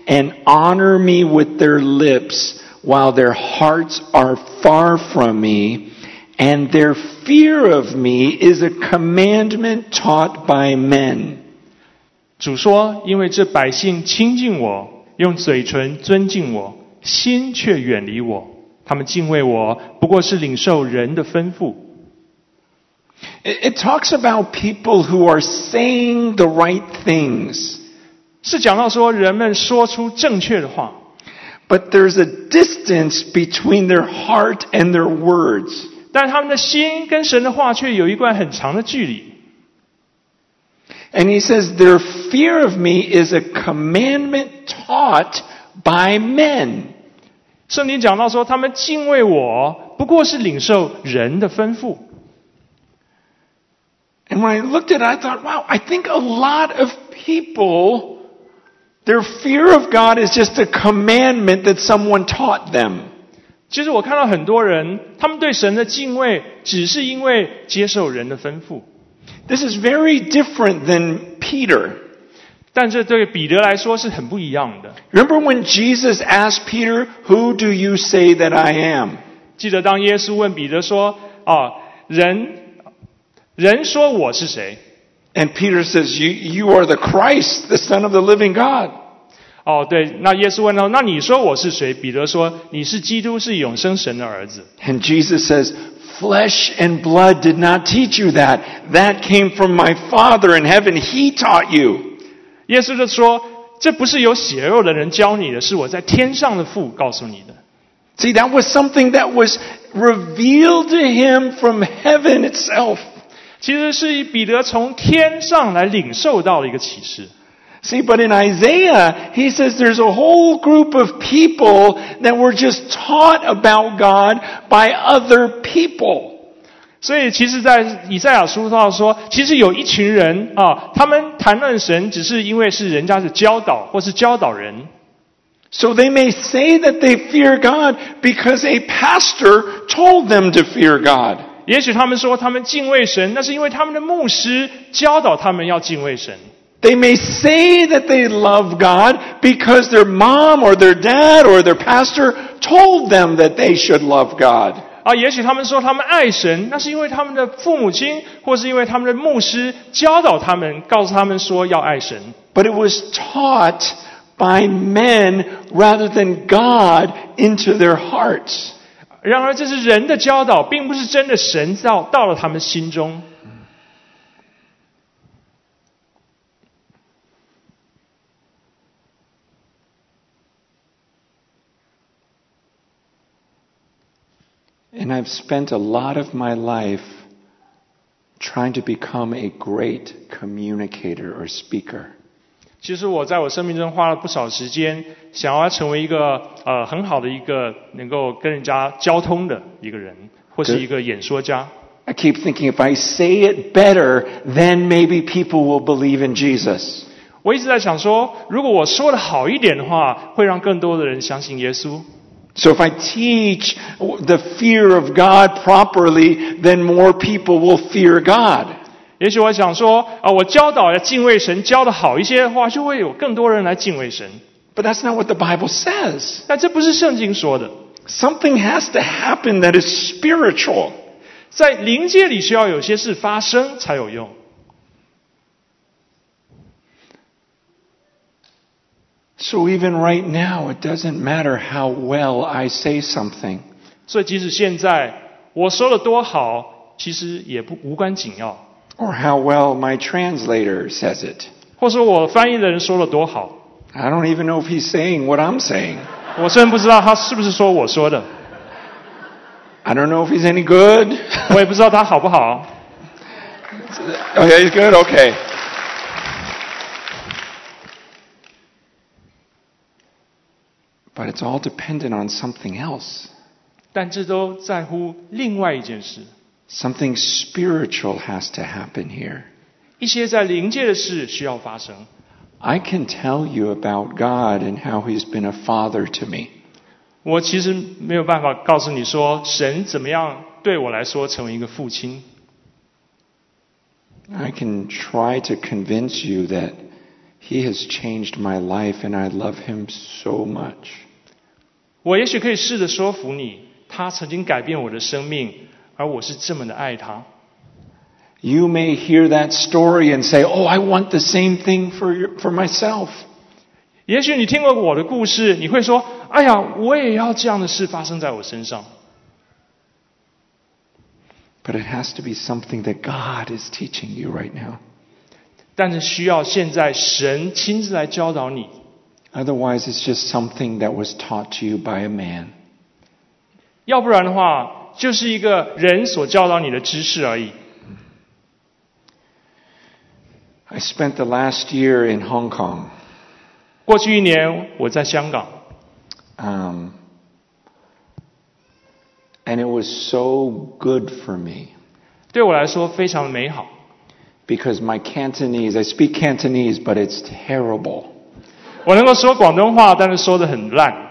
Speaker 1: and honor me with their lips, while their hearts are far from me, and their fear of me is a commandment taught by men.
Speaker 2: 主说：“因为这百姓亲近我，用嘴唇尊敬我，心却远离我。他们敬畏我，不过是领受人的吩咐。”
Speaker 1: It, it talks about people who are saying the right things,
Speaker 2: 是讲到说人们说出正确的话，
Speaker 1: but there's a distance between their heart and their words.
Speaker 2: 但他们的心跟神的话却有一段很长的距离。
Speaker 1: And he says, Their fear of me is a commandment taught by men.
Speaker 2: 圣经讲到说，他们敬畏我，不过是领受人的吩咐。
Speaker 1: And when I looked at it, I thought, wow, I think a lot of people, their fear of God is just a commandment that someone taught them.
Speaker 2: 其实我看到很多人，他们对神的敬畏，只是因为接受人的吩咐。
Speaker 1: This is very different than Peter.
Speaker 2: 但这对彼得来说是很不一样的。
Speaker 1: Remember when Jesus asked Peter, Who do you say that I am?
Speaker 2: 记得当耶稣问彼得说：“啊，人 人说我是谁
Speaker 1: And Peter says, You, you are the Christ, the Son of the living God.？”
Speaker 2: 哦，对，那耶稣问他：“那你说我是谁？”彼得说：“你是基督，是永生神的儿子。
Speaker 1: And Jesus says, Flesh and blood did not teach you that. That came from my Father in heaven. He taught you.
Speaker 2: ”耶稣就说：“这不是由血肉的人教你的，是我在天上的父告诉你的。
Speaker 1: See, that was something that was revealed to him from heaven itself. ”
Speaker 2: 其实是彼得从天上来领受到的一个启示。
Speaker 1: See, but in Isaiah, he says there's a whole group of people that were just taught about God by other people.
Speaker 2: 所以，其实，在以赛亚书上说，其实有一群人啊，他们谈论神，只是因为是人家是教导或是教导人，
Speaker 1: So they may say that they fear God because a pastor told them to fear God.
Speaker 2: 也许他们说他们敬畏神，那是因为他们的牧师教导他们要敬畏神。
Speaker 1: They may say that they love God because their mom or their dad or their pastor told them that they should love God.
Speaker 2: 啊，也许他们说他们爱神，那是因为他们的父母亲，或是因为他们的牧师教导他们，告诉他们说要爱神。
Speaker 1: But it was taught by men rather than God into their hearts.
Speaker 2: 然而，这是人的教导，并不是真的神到到了他们心中。
Speaker 1: And I've spent a lot of my life trying to become a great communicator or speaker.
Speaker 2: 其实我在我生命中花了不少时间，想要成为一个呃很好的一个能够跟人家交通的一个人，或是一个演说家。
Speaker 1: I keep thinking if I say it better, then maybe people will believe in Jesus.
Speaker 2: 我一直在想说，如果我说的好一点的话，会让更多的人相信耶稣。
Speaker 1: So if I teach the fear of God properly, then more people will fear God.
Speaker 2: 也许我想说，啊、我教导要敬畏神，教的好一些的话，就会有更多人来敬畏神。
Speaker 1: But that's not what the Bible says.
Speaker 2: 但这不是圣经说的
Speaker 1: ，Something has to happen that is spiritual.
Speaker 2: 在灵界里需要有些事发生才有用。
Speaker 1: So even right now, it doesn't matter how well I say something.
Speaker 2: 所以即使现在我说的多好，其实也不无关紧要。
Speaker 1: or how well my translator says it.
Speaker 2: 或者说我翻译的人说的多好，
Speaker 1: I don't even know if he's saying what I'm saying.
Speaker 2: 我虽然不知道他是不是说我说的，
Speaker 1: I don't know if he's any good.
Speaker 2: 我也不知道他好不好。
Speaker 1: okay, he's good? Okay. But it's all dependent on something else.
Speaker 2: 但这都在乎另外一件事，
Speaker 1: Something spiritual has to happen here.
Speaker 2: 一些在灵界的事需要发生。
Speaker 1: I can tell you about God and how He's been a father to me.
Speaker 2: 我其实没有办法告诉你说神怎么样对我来说成为一个父亲。
Speaker 1: I can try to convince you that He has changed my life and I love Him so much.
Speaker 2: 我也许可以试着说服你，他曾经改变我的生命， 而我是这么的爱他。
Speaker 1: You may hear that story and say, Oh, I want the same thing for, your, for myself.
Speaker 2: 也许你听过我的故事，你会说：“哎呀，我也要这样的事发生在我身上。
Speaker 1: But it has to be something that God is teaching you right now.
Speaker 2: ”但是需要现在神亲自来教导你，
Speaker 1: Otherwise, it's just something that was taught to you by a man.
Speaker 2: 要不然的话， 就是一个人所教导你的知识而已。
Speaker 1: I spent the last year in Hong Kong.
Speaker 2: 过去一年我在香港
Speaker 1: ，Um, and it was so good for me
Speaker 2: 对我来说非常的美好
Speaker 1: ，because my Cantonese, I speak Cantonese, but it's terrible.
Speaker 2: 我能够说广东话，但是说的很烂。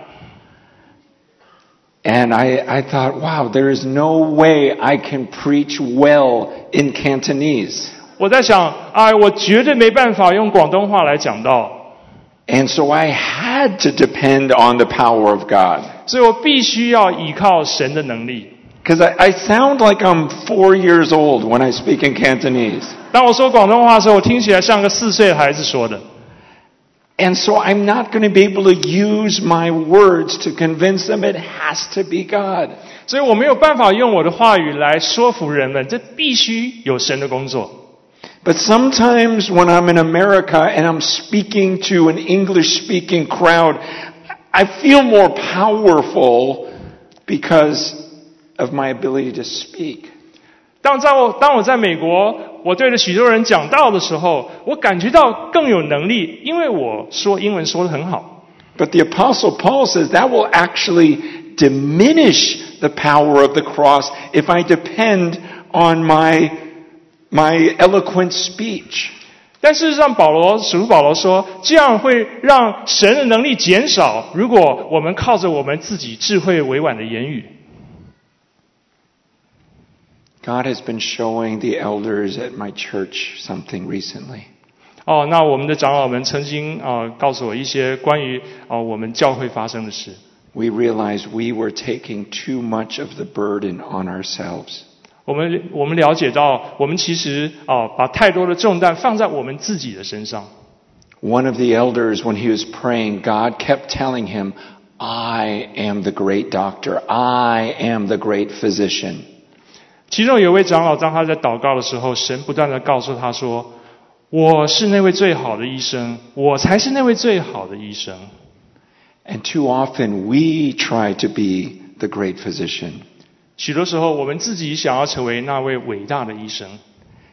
Speaker 1: And I, I thought, wow, there is no way I can preach well in Cantonese.
Speaker 2: 我在想，哎，我绝对没办法用广东话来讲道，
Speaker 1: And so I had to depend on the power of God.
Speaker 2: 所以我必须要依靠神的能力。
Speaker 1: Because I, I sound like I'm four years old when I speak in Cantonese.
Speaker 2: 当我说广东话的时候，我听起来像个四岁的孩子说的。
Speaker 1: And so I'm not going to be able to use my words to convince them it has to be God.
Speaker 2: 所以我没有办法用我的话语来说服人们，这必须有神的工作。
Speaker 1: But sometimes when I'm in America and I'm speaking to an English speaking crowd, I feel more powerful because of my ability to speak.
Speaker 2: 当在我当我在美国，我对着许多人讲道的时候，我感觉到更有能力，因为我说英文说的很好。
Speaker 1: But the apostle Paul says that will actually diminish the power of the cross if I depend on my, my eloquent speech.
Speaker 2: 但事实上，保罗使徒保罗说，这样会让神的能力减少。如果我们靠着我们自己智慧委婉的言语，
Speaker 1: God has been showing the elders at my church something recently.
Speaker 2: 哦，那我们的长老们曾经啊、呃告诉我一些关于啊、呃我们教会发生的事。
Speaker 1: We realized we were taking too much of the burden on ourselves.
Speaker 2: 我们我们了解到，我们其实啊、把太多的重担放在我们自己的身上。
Speaker 1: One of the elders, when he was praying, God kept telling him, I am the great doctor. I am the great physician.
Speaker 2: 其中有一位长老，当他在祷告的时候，神不断的告诉他说：“我是那位最好的医生，我才是那位最好的医生。
Speaker 1: And too often we try to be the great physician.
Speaker 2: ”许多时候，我们自己想要成为那位伟大的医生。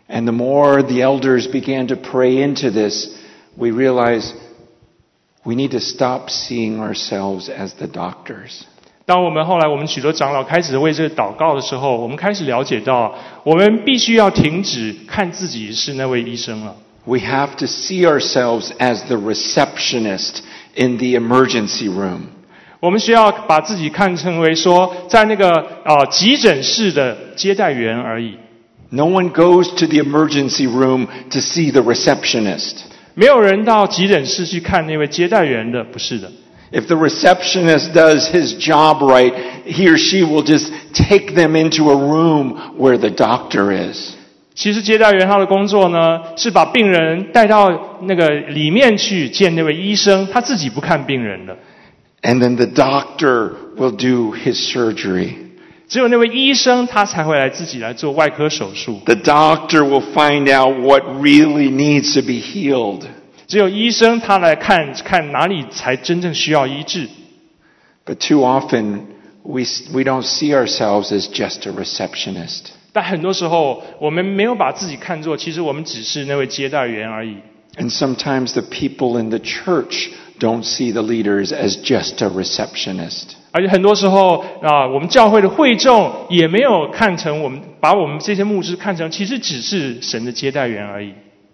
Speaker 1: And the more the elders began to pray into this, we realized we need to stop seeing ourselves as the doctors.
Speaker 2: 当我们后来我们许多长老开始为这个祷告的时候，我们开始了解到，我们必须要停止看自己是那位医生了。
Speaker 1: We have to see ourselves as the receptionist in the emergency room.
Speaker 2: 我们需要把自己看成为说，在那个啊、急诊室的接待员而已。
Speaker 1: No one goes to the emergency room to see the receptionist.
Speaker 2: 没有人到急诊室去看那位接待员的，不是的。
Speaker 1: If the receptionist does his job right, he or she will just take them into a room where the doctor is.
Speaker 2: 其实接待员他的工作呢，是把病人带到那个里面去见那位医生，他自己不看病人的。
Speaker 1: And then the doctor will do his surgery.
Speaker 2: 只有那位医生，他才会来自己来做外科手术。
Speaker 1: The doctor will find out what really needs to be healed.
Speaker 2: 只有医生他来看看哪里才真正需要医治。
Speaker 1: But too often we, we don't see ourselves as just a receptionist.
Speaker 2: 但很多时候，我们没有把自己看作，其实我们只是那位接待员而已。
Speaker 1: And sometimes the people in the church don't see the leaders as just a receptionist.
Speaker 2: 而且很多时候啊，我们教会的会众也没有看成我们把我们这些牧师看成，其实只是神的接待员而已。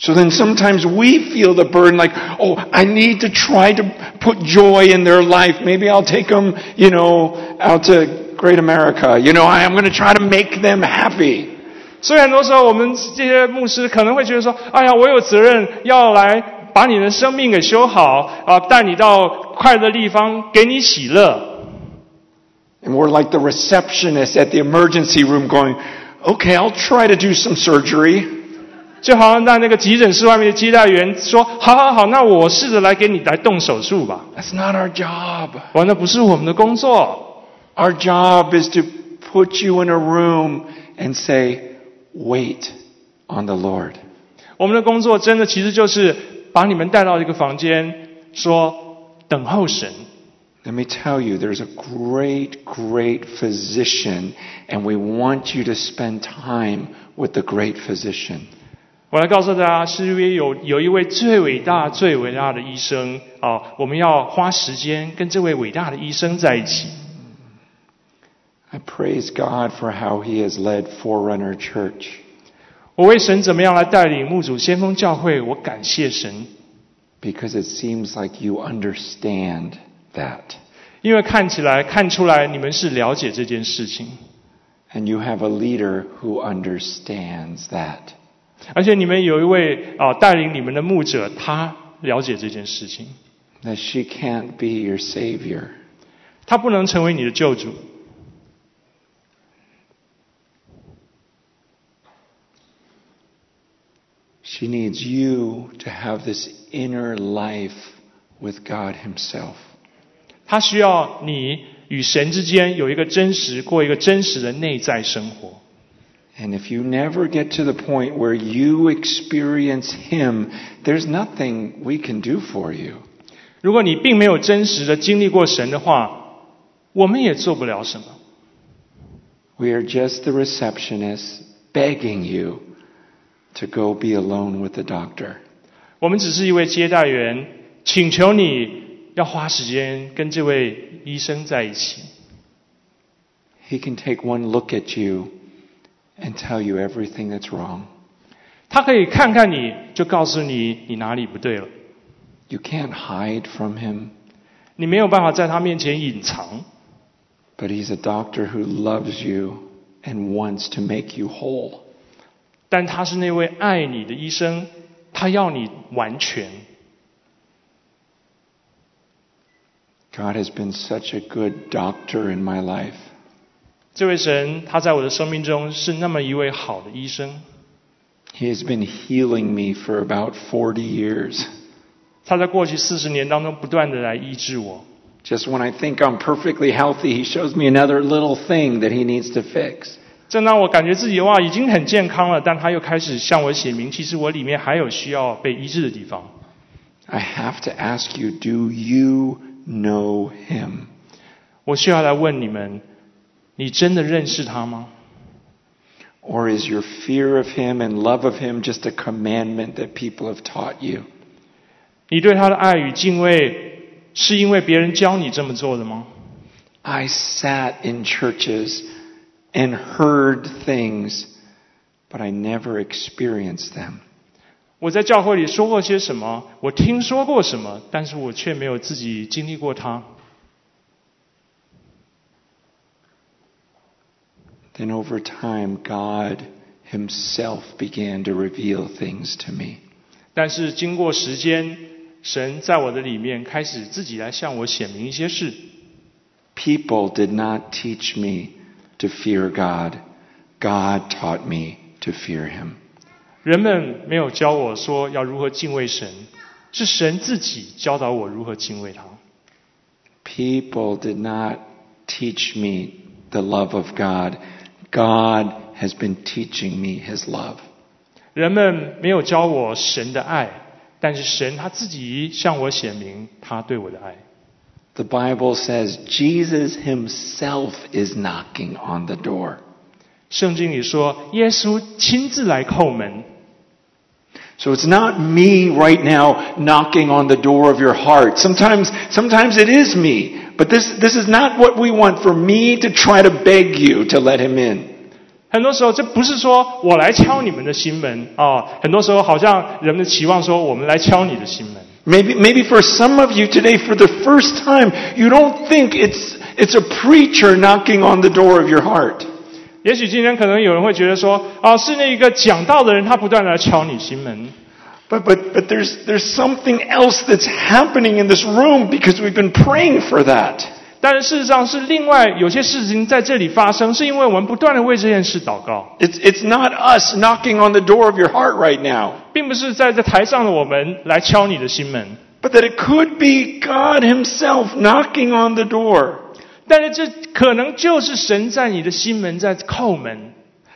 Speaker 1: So then sometimes we feel the burden like, oh, I need to try to put joy in their life. Maybe I'll take them, you know, out to great America. You know, I am going to try to make them happy.
Speaker 2: 所以很多时候，我们这些牧师可能会觉得说：“哎呀，我有责任要来把你的生命给修好啊，带你到快乐的地方，给你喜乐。”
Speaker 1: And we're like the receptionist at the emergency room going, okay, I'll try to do some surgery.
Speaker 2: 就好像在那个急诊室外面的接待员说：“好好好，那我试着来给你来动手术吧。
Speaker 1: That's not our job.
Speaker 2: ”完，那不是我们的工作。
Speaker 1: Our job is to put you in a room and say, wait on the Lord.
Speaker 2: 我们的工作真的其实就是把你们带到一个房间，说等候神。
Speaker 1: Let me tell you, there's a great, great physician, and we want you to spend time with the great physician.
Speaker 2: 我来告诉大家，是因为有有一位最伟大、最伟大的医生啊，我们要花时间跟这位伟大的医生在一起。
Speaker 1: I praise God for how He has led Forerunner Church.
Speaker 2: 我为神怎么样来带领牧主先锋教会，我感谢神
Speaker 1: ，Because it seems like you understand that.
Speaker 2: 因为看起来看出来你们是了解这件事情
Speaker 1: ，And you have a leader who understands that.
Speaker 2: 而且你们有一位啊带领你们的牧者，他了解这件事情
Speaker 1: ，That she can't be your savior.
Speaker 2: 他不能成为你的救主
Speaker 1: ，She needs you to have this inner life with God Himself.
Speaker 2: 他需要你与神之间有一个真实，过一个真实的内在生活。
Speaker 1: And if you never get to the point where you experience Him, there's nothing we can do for you.
Speaker 2: 如果你并没有真实的经历过神的话，我们也做不了什么。
Speaker 1: We are just the receptionists begging you to go be alone with the doctor.
Speaker 2: 我们只是一位接待员，请求你要花时间跟这位医生在一起。
Speaker 1: He can take one look at you and tell you everything that's wrong.
Speaker 2: 他可以看看你，就告诉你你哪里不对了。
Speaker 1: You can't hide from Him,
Speaker 2: 你没有办法在他面前隐藏，
Speaker 1: but He's a doctor who loves you and wants to make you whole.
Speaker 2: 但他是那位爱你的医生，他要你完全。
Speaker 1: God has been such a good doctor in my life.
Speaker 2: 这位神，他在我的生命中是那么一位好的医生，
Speaker 1: He has been healing me for about 40 years.
Speaker 2: 他在过去四十年当中不断的来医治我。
Speaker 1: Just when I think I'm perfectly healthy, He shows me another little thing that He needs to fix.
Speaker 2: 正当我感觉自己哇已经很健康了，但他又开始向我写明，其实我里面还有需要被医治的地方。
Speaker 1: I have to ask you, do you know Him?
Speaker 2: 我需要来问你们： 你真的认识他吗？
Speaker 1: Or is your fear of Him and love of Him just a commandment that people have taught you?
Speaker 2: 你对他的爱与敬畏，是因为别人教你这么做的吗？
Speaker 1: I sat in churches and heard things, but I never experienced them.
Speaker 2: 我在教会里说过些什么？我听说过什么？但是我却没有自己经历过它。
Speaker 1: Then over time, God Himself began to reveal things to me.
Speaker 2: 但是经过时间，神在我的里面开始自己来向我显明一些事。
Speaker 1: People did not teach me to fear God. God taught me to fear Him.
Speaker 2: 人们没有教我说要如何敬畏神，是神自己教导我如何敬畏他。
Speaker 1: People did not teach me the love of God. God has been teaching me His love.
Speaker 2: 人们没有教我神的爱，但是神他自己向我显明他对我的爱。
Speaker 1: The Bible says Jesus Himself is knocking on the door.
Speaker 2: 圣经里说，耶稣亲自来叩门，
Speaker 1: So it's not me right now knocking on the door of your heart. Sometimes, sometimes it is me. But this, this is not what we want for me to try to beg you to let him in.
Speaker 2: 很多时候，这不是说我来敲你们的心门啊，很多时候好像人们期望说我们来敲你的心门。
Speaker 1: Maybe, maybe for some of you today, for the first time, you don't think it's, it's a preacher knocking on the door of your heart.
Speaker 2: 也许今天可能有人会觉得说，啊，是那个讲道的人，他不断地来敲你心门。
Speaker 1: But, but, but there's, there's something else that's happening in this room because we've been praying for that.
Speaker 2: 但是事实上是另外有些事情在这里发生，是因为我们不断的为这件事祷告，
Speaker 1: It's, it's not us knocking on the door of your heart right now,
Speaker 2: 并不是在这台上的我们来敲你的心门，
Speaker 1: but that it could be God Himself knocking on the door.
Speaker 2: 但是这可能就是神在你的心门在叩门。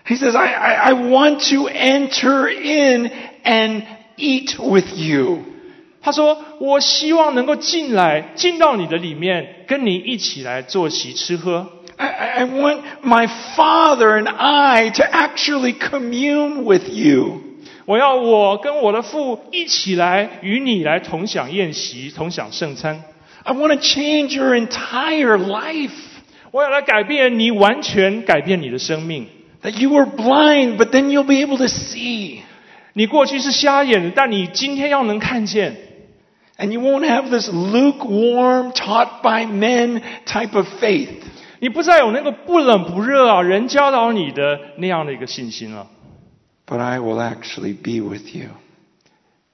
Speaker 1: He says, I, I, I want to enter in and eat with you.
Speaker 2: 他说：“我希望能够进来，进到你的里面，跟你一起来坐席吃喝。
Speaker 1: I, I I want my Father and I to actually commune with you.
Speaker 2: 我要我跟我的父一起来与你来同享宴席，同享圣餐。
Speaker 1: I want to change your entire life.
Speaker 2: 我要来改变你，完全改变你的生命。
Speaker 1: That you were blind, but then you'll be able to see.
Speaker 2: 你过去是瞎眼的，但你今天要能看见。
Speaker 1: And you won't have this lukewarm, taught by men type of faith.
Speaker 2: 你不再有那个不冷不热啊，人教导你的那样的一个信心了。
Speaker 1: But I will actually be with you.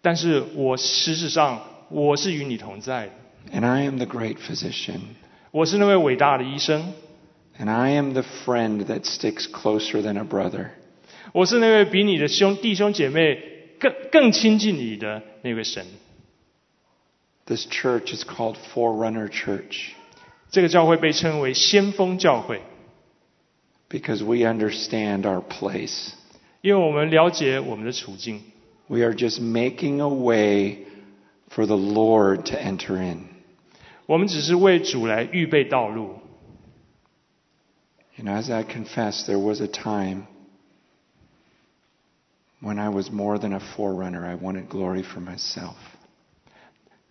Speaker 2: 但是我事实上我是与你同在的，
Speaker 1: And I am the great physician.
Speaker 2: 我是那位伟大的医生，
Speaker 1: And I am the friend that sticks closer than a brother.
Speaker 2: 我是那位比你的兄弟兄姐妹更更亲近你的那位神。
Speaker 1: This church is called Forerunner Church
Speaker 2: 这个教会被称为先锋教会，
Speaker 1: because we understand our place.
Speaker 2: 因为我们了解我们的处境，
Speaker 1: We are just making a way for the Lord to enter in.
Speaker 2: 我们只是为主来预备道路。
Speaker 1: And as I confess, there was a time when I was more than a forerunner. I wanted glory for myself.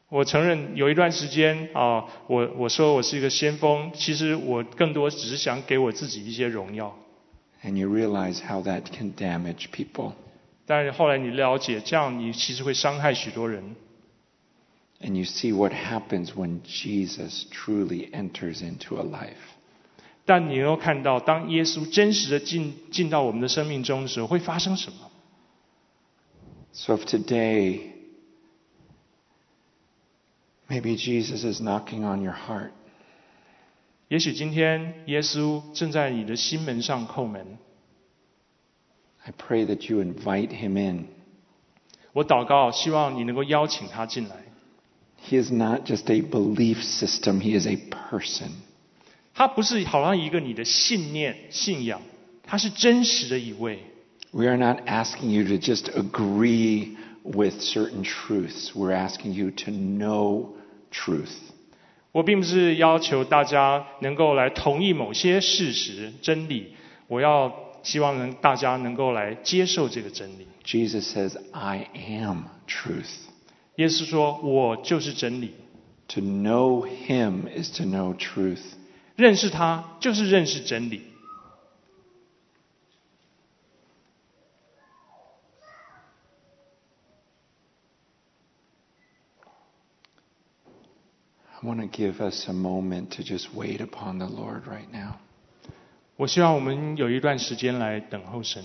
Speaker 2: 我承认有一段时间啊，我我说我是一个先锋，其实我更多只是想给我自己一些荣耀。
Speaker 1: And you realize how that can damage people.
Speaker 2: 但是后来你了解，这样你其实会伤害许多人。
Speaker 1: And you see what happens when Jesus truly enters into a life.
Speaker 2: 但你能够看到，当耶稣真实的进进到我们的生命中的时候，会发生什么？
Speaker 1: So if today, maybe Jesus is knocking on your heart,
Speaker 2: 也许今天耶稣正在你的心门上叩门，
Speaker 1: I pray that you invite him in.
Speaker 2: 我祷告，希望你能够邀请他进来。
Speaker 1: He is not just a belief system, he is a person.
Speaker 2: 他不是好像一个你的信念、信仰，他是真实的一位。
Speaker 1: We are not asking you to just agree with certain truths. We're asking you to know truth.
Speaker 2: 我并不是要求大家能够来同意某些事实、真理，我要希望能大家能够来接受这个真理。
Speaker 1: Jesus says, I am truth.
Speaker 2: 耶稣说：“我就是真理，
Speaker 1: To know him is to know truth.
Speaker 2: 认识他就是认识真理。”
Speaker 1: I want to give us a moment to just wait upon the Lord right now.
Speaker 2: 我希望我们有一段时间来等候神。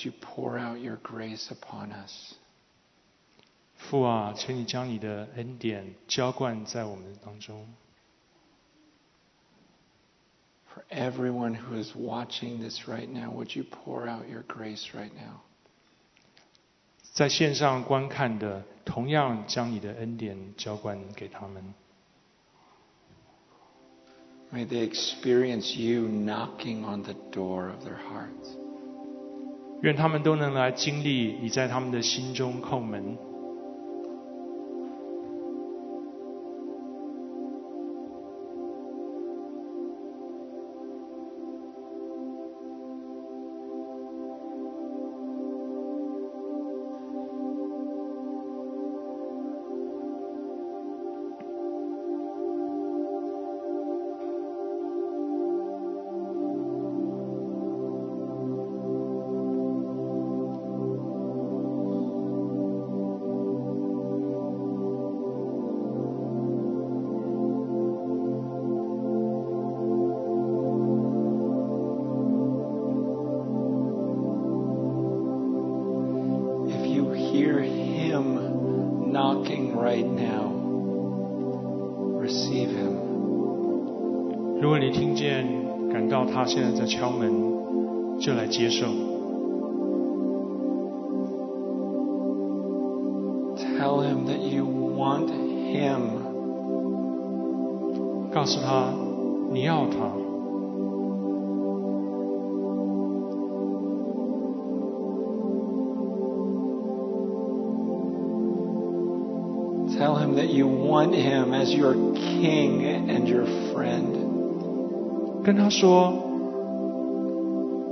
Speaker 1: would you pour out your grace upon us?
Speaker 2: 父啊，请你将你的恩典浇灌在我们当中。
Speaker 1: For everyone who is watching this right now, would you pour out your grace right now?
Speaker 2: 在线上观看的，同样将你的恩典浇灌给他们。
Speaker 1: May they experience you knocking on the door of their hearts.
Speaker 2: 愿他们都能来经历你在他们的心中叩门。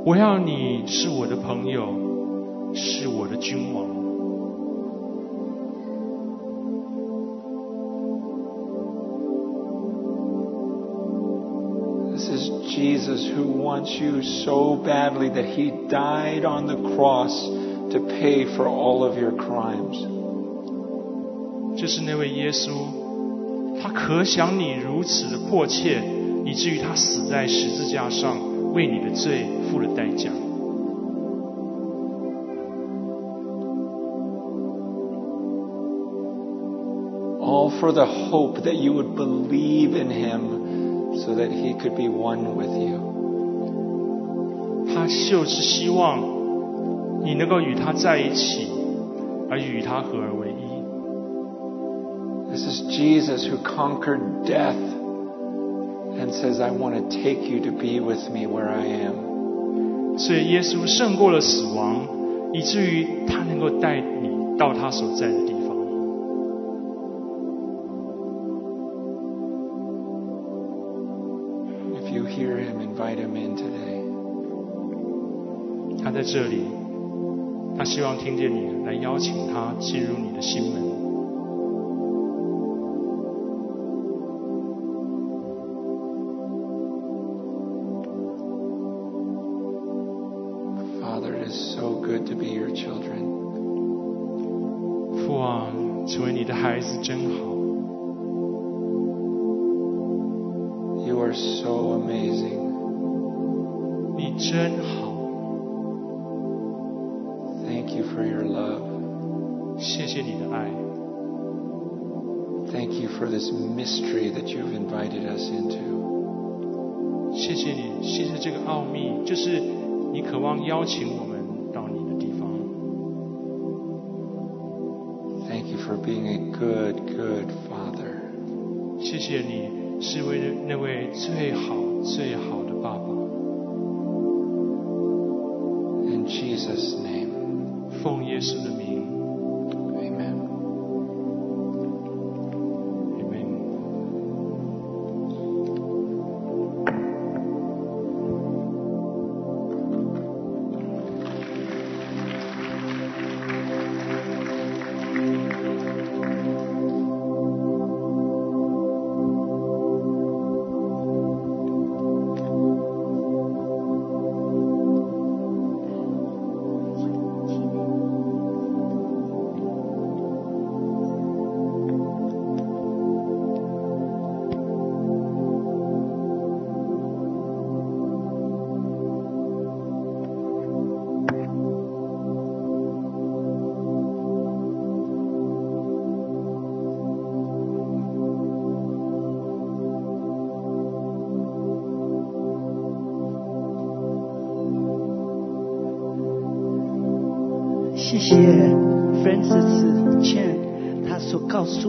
Speaker 2: 我要你是我的朋友，是我的君王。
Speaker 1: This is Jesus who wants you so badly that he died on the cross to pay for all of your crimes.
Speaker 2: ”这是那位耶稣，他可想你如此的迫切，以至于他死在十字架上， 为你的罪付了代价。
Speaker 1: All for the hope that you would believe in him so that he could be one with you.
Speaker 2: 他就是希望你能够与他在一起，而与他合而为一。
Speaker 1: This is Jesus who conquered death and says, I want to take you to be with me where I am.
Speaker 2: 所以耶稣胜过了死亡，以至于他能够带你到他所在的地方。
Speaker 1: If you hear him, invite him in today.
Speaker 2: 他在这里，他希望听见你来邀请他进入你的心门。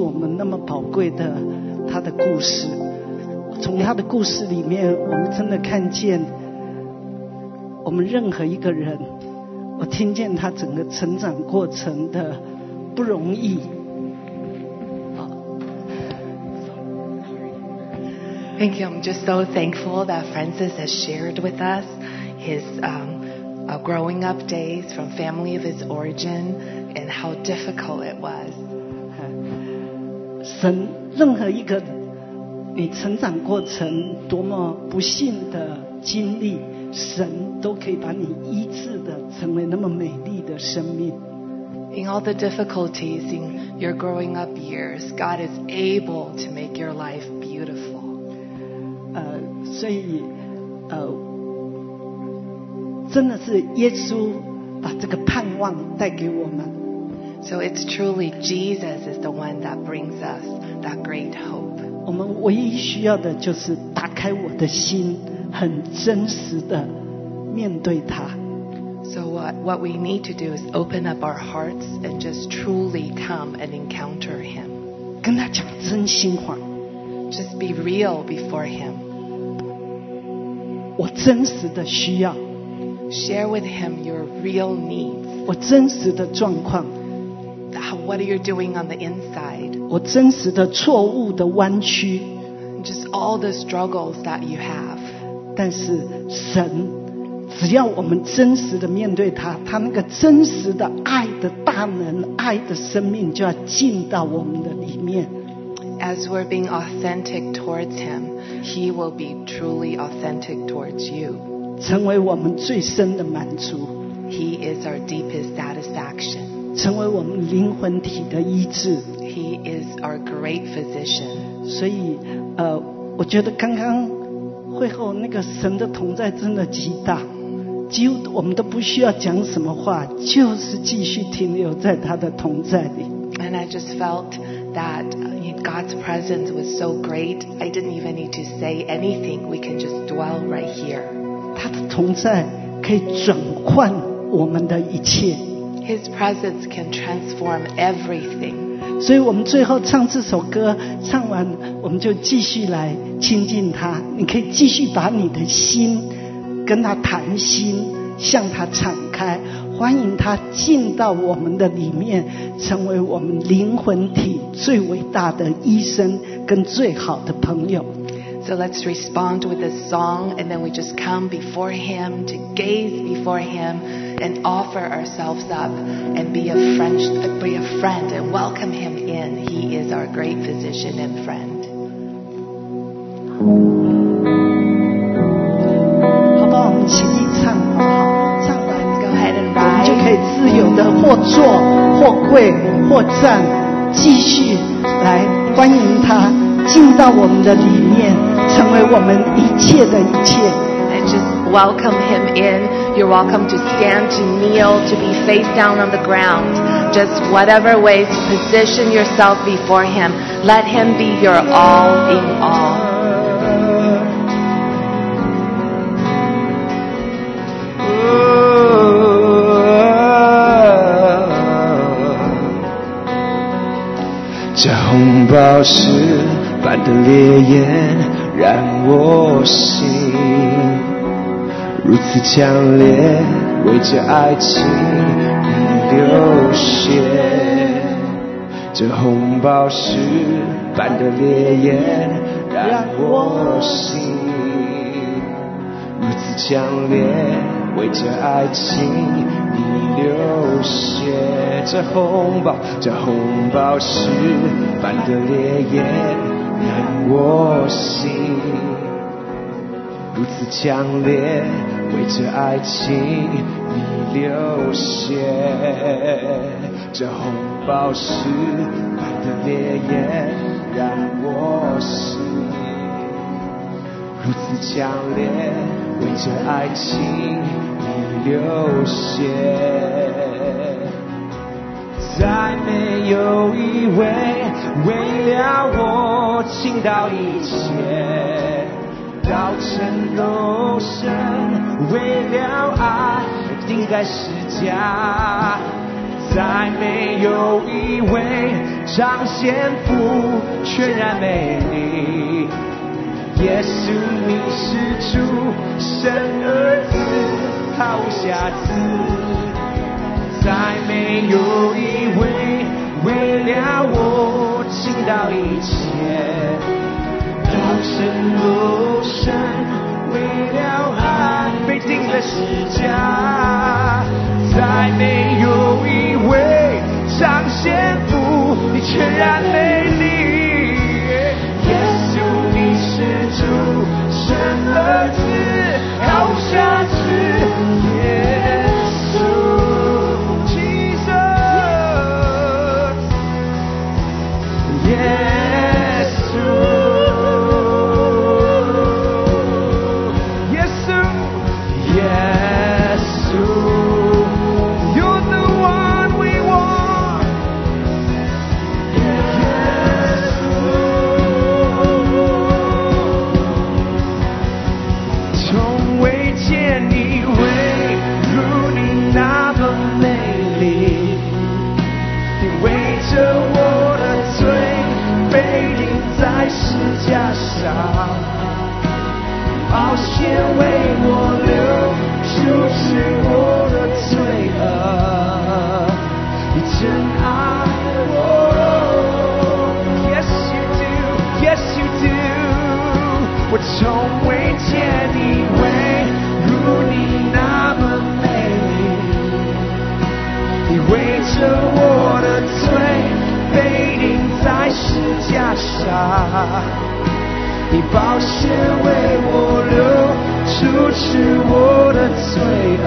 Speaker 2: 我们那
Speaker 3: 么宝贵的他的故事。从他的故事里面，我们真的看见我们任何一个人，我听见他整个成长过程的不容易。
Speaker 4: Thank you. I'm just so thankful that Francis has shared with us his um, uh, growing up days from family of his origin and how difficult it was.
Speaker 3: 神任何一个你成长过程多么不幸的经历，神都可以把你医治的成为那么美丽的生命。
Speaker 4: In all the difficulties in your growing up years, God is able to make your life beautiful.
Speaker 3: 呃，所以呃，真的是耶稣把这个盼望带给我们。
Speaker 4: So it's truly Jesus is the one that brings us that great hope.
Speaker 3: 我们唯一需要的就是打开我的心，很真实的面对他。
Speaker 4: So what, what we need to do is open up our hearts and just truly come and encounter Him.
Speaker 3: 跟他讲真心话，
Speaker 4: Just be real before Him.
Speaker 3: 我真实的需要，
Speaker 4: Share with Him your real needs.
Speaker 3: 我真实的状况，
Speaker 4: How, what are you doing on the inside?
Speaker 3: 我真实的错误的弯曲。
Speaker 4: Just all the struggles that you have.
Speaker 3: 但是神，只要我们真实的面对他，他那个真实的爱的大能、爱的生命就要进到我们的里面。
Speaker 4: As we're being authentic towards Him, He will be truly authentic towards you.
Speaker 3: 成为我们最深的满足，
Speaker 4: He is our deepest satisfaction.
Speaker 3: 成为我们灵魂体的医治。
Speaker 4: He is our great physician.
Speaker 3: 所以，呃，我觉得刚刚会后那个神的同在真的极大，几乎我们都不需要讲什么话，就是继续停留在他的同在里。
Speaker 4: And I just felt that uh, God's presence was so great, I didn't even need to say anything. We can just dwell right here.
Speaker 3: 他的同在可以转换我们的一切。
Speaker 4: His presence can transform everything.
Speaker 3: 所以我们最后唱这首歌，唱完我们就继续来亲近他。你可以继续把你的心跟他谈心，向他敞开，欢迎他进到我们的里面，成为我们灵魂体最伟大的医生跟最好的朋友。
Speaker 4: So let's respond with this song, and then we just come before Him to gaze before Him and offer ourselves up and be a, French, be a friend and welcome Him in. He is our great physician and friend. And just welcome him in You're welcome to stand, to kneel, to be face down on the ground. Just whatever ways to position yourself before him. Let him be your all in all.
Speaker 5: 这红宝石般的烈焰让我心 如此强烈，为这爱情你流血。这红宝石般的烈焰让我心如此强烈，为这爱情你流血。这红宝，这红宝石般的烈焰让我心如此强烈，为这爱情你流血。这红宝石般的烈焰让我心如此强烈，为这爱情你流血。再没有一位为了我倾倒一切，到成肉身，为了爱定在石架。再没有一位彰显父全然美丽。耶稣，你是主，神儿子，毫无瑕疵。再没有一位为了我倾倒一切，道成肉身，为了爱钉在十字架。再没有一位彰显不，你全然美丽。耶稣，你是主，神儿子，从未见你为如你那么美丽。你为着我的罪被钉在十字架上，你宝血为我流，除去我的罪恶，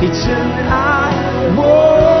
Speaker 5: 你真爱我。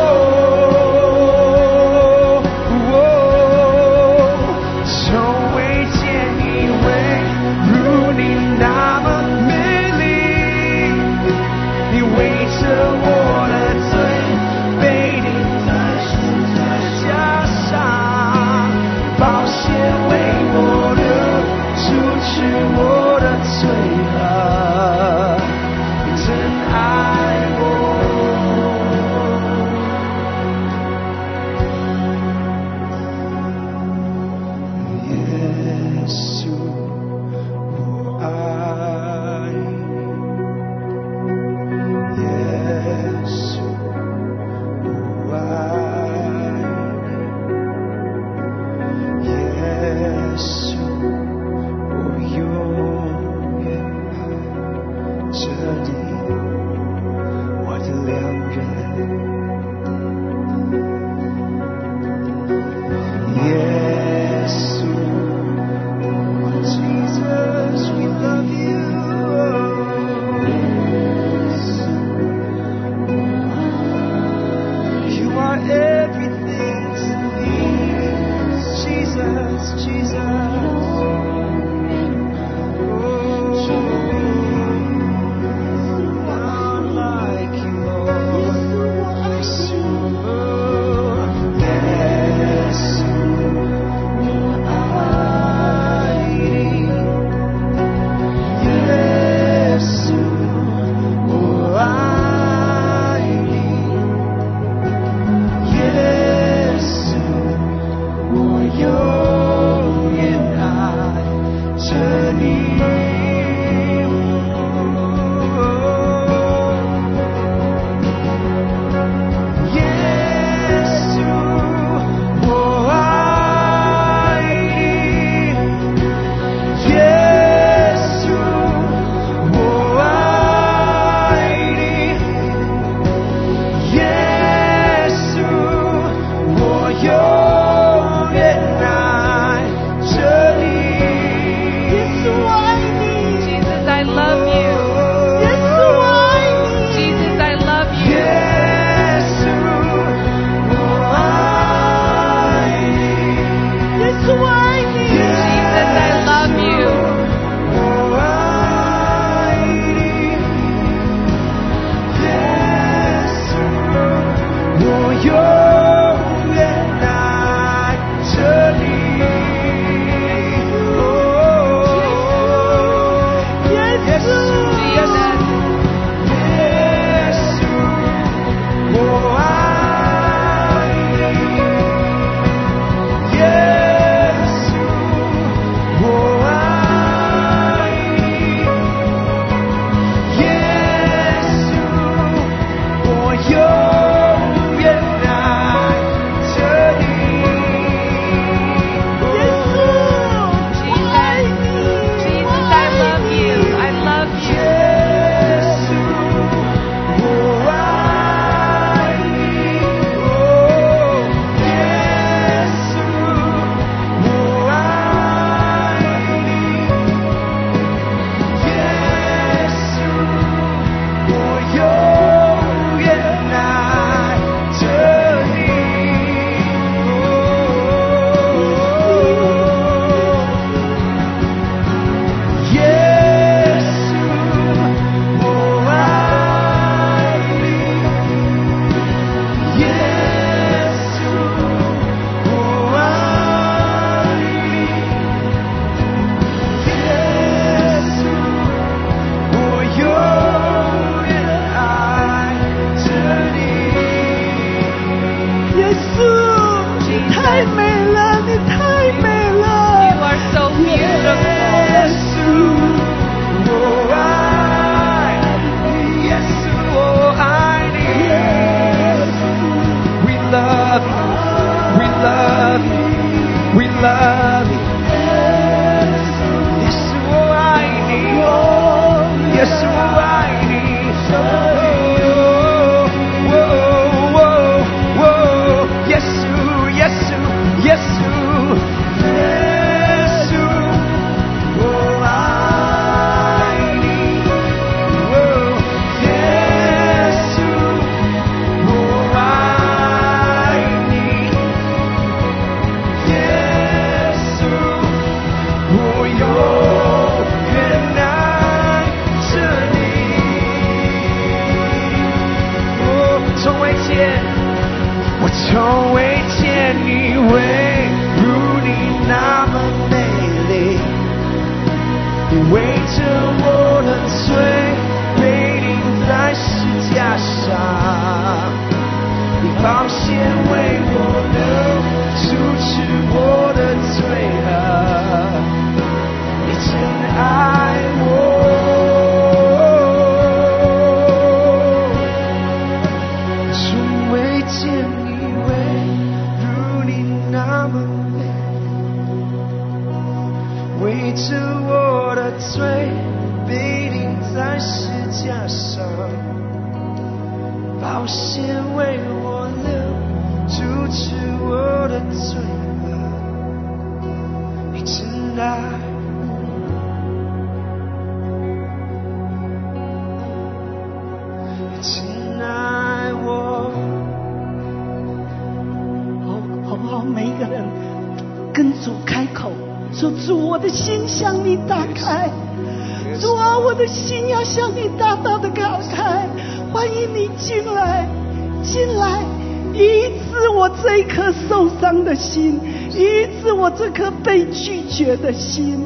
Speaker 3: 颗被拒绝的心。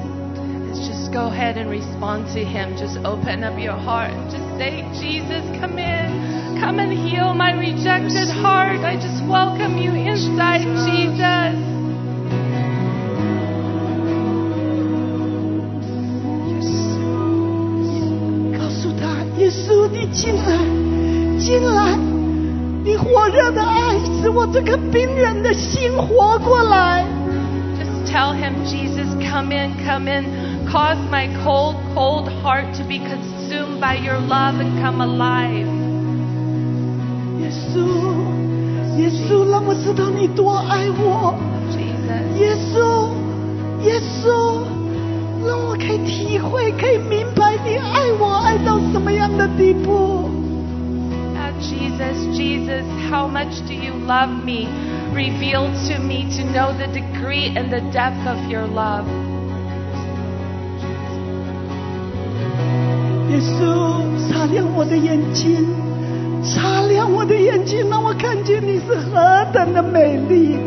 Speaker 6: Let's just go ahead and respond to Him. Just open up your heart and just say, Jesus, come in. Come and heal my rejected heart. I just welcome you inside, Jesus.
Speaker 3: 告诉他，耶稣，你进来，进来，你火热的爱使我这颗冰冷的心活过来。
Speaker 6: Just tell Him, Jesus, come in, come in. Cause my cold, cold heart to be consumed by your love and come alive.
Speaker 3: 耶稣，耶稣，让我知道你多爱我。
Speaker 6: Jesus.
Speaker 3: 耶稣，耶稣，让我可以体会，可以明白你爱我爱到什么样的地步。
Speaker 6: Ah, Jesus, Jesus, how much do you love me? Reveal to me to know the degree and the depth of your love.
Speaker 3: 耶稣，擦亮我的眼睛，擦亮我的眼睛，让我看见你是何等的美丽，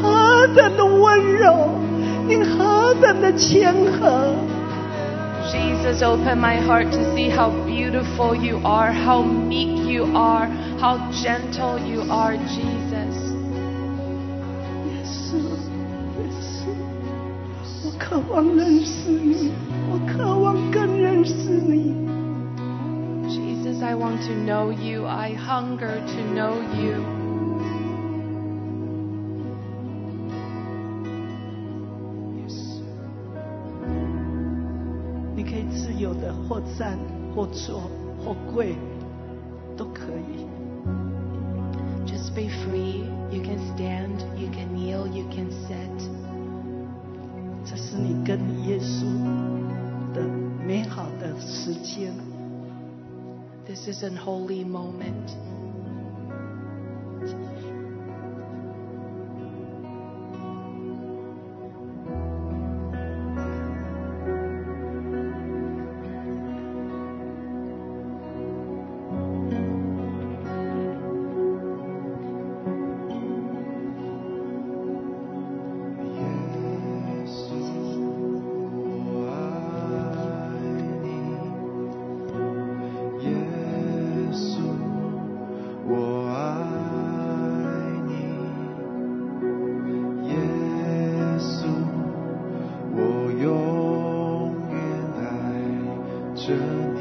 Speaker 3: 何等的温柔，你何等的谦和。
Speaker 6: Jesus, open my heart to see how beautiful you are, how meek you are, how gentle you are, Jesus.
Speaker 3: 渴望认识你，我渴望更认识你。
Speaker 6: Jesus, I want to know you. I hunger to know you.
Speaker 3: 你可以自由的或站或坐或跪，都可以。
Speaker 6: Just be free. You can stand, you can kneel, you can sit. This is a holy moment. 着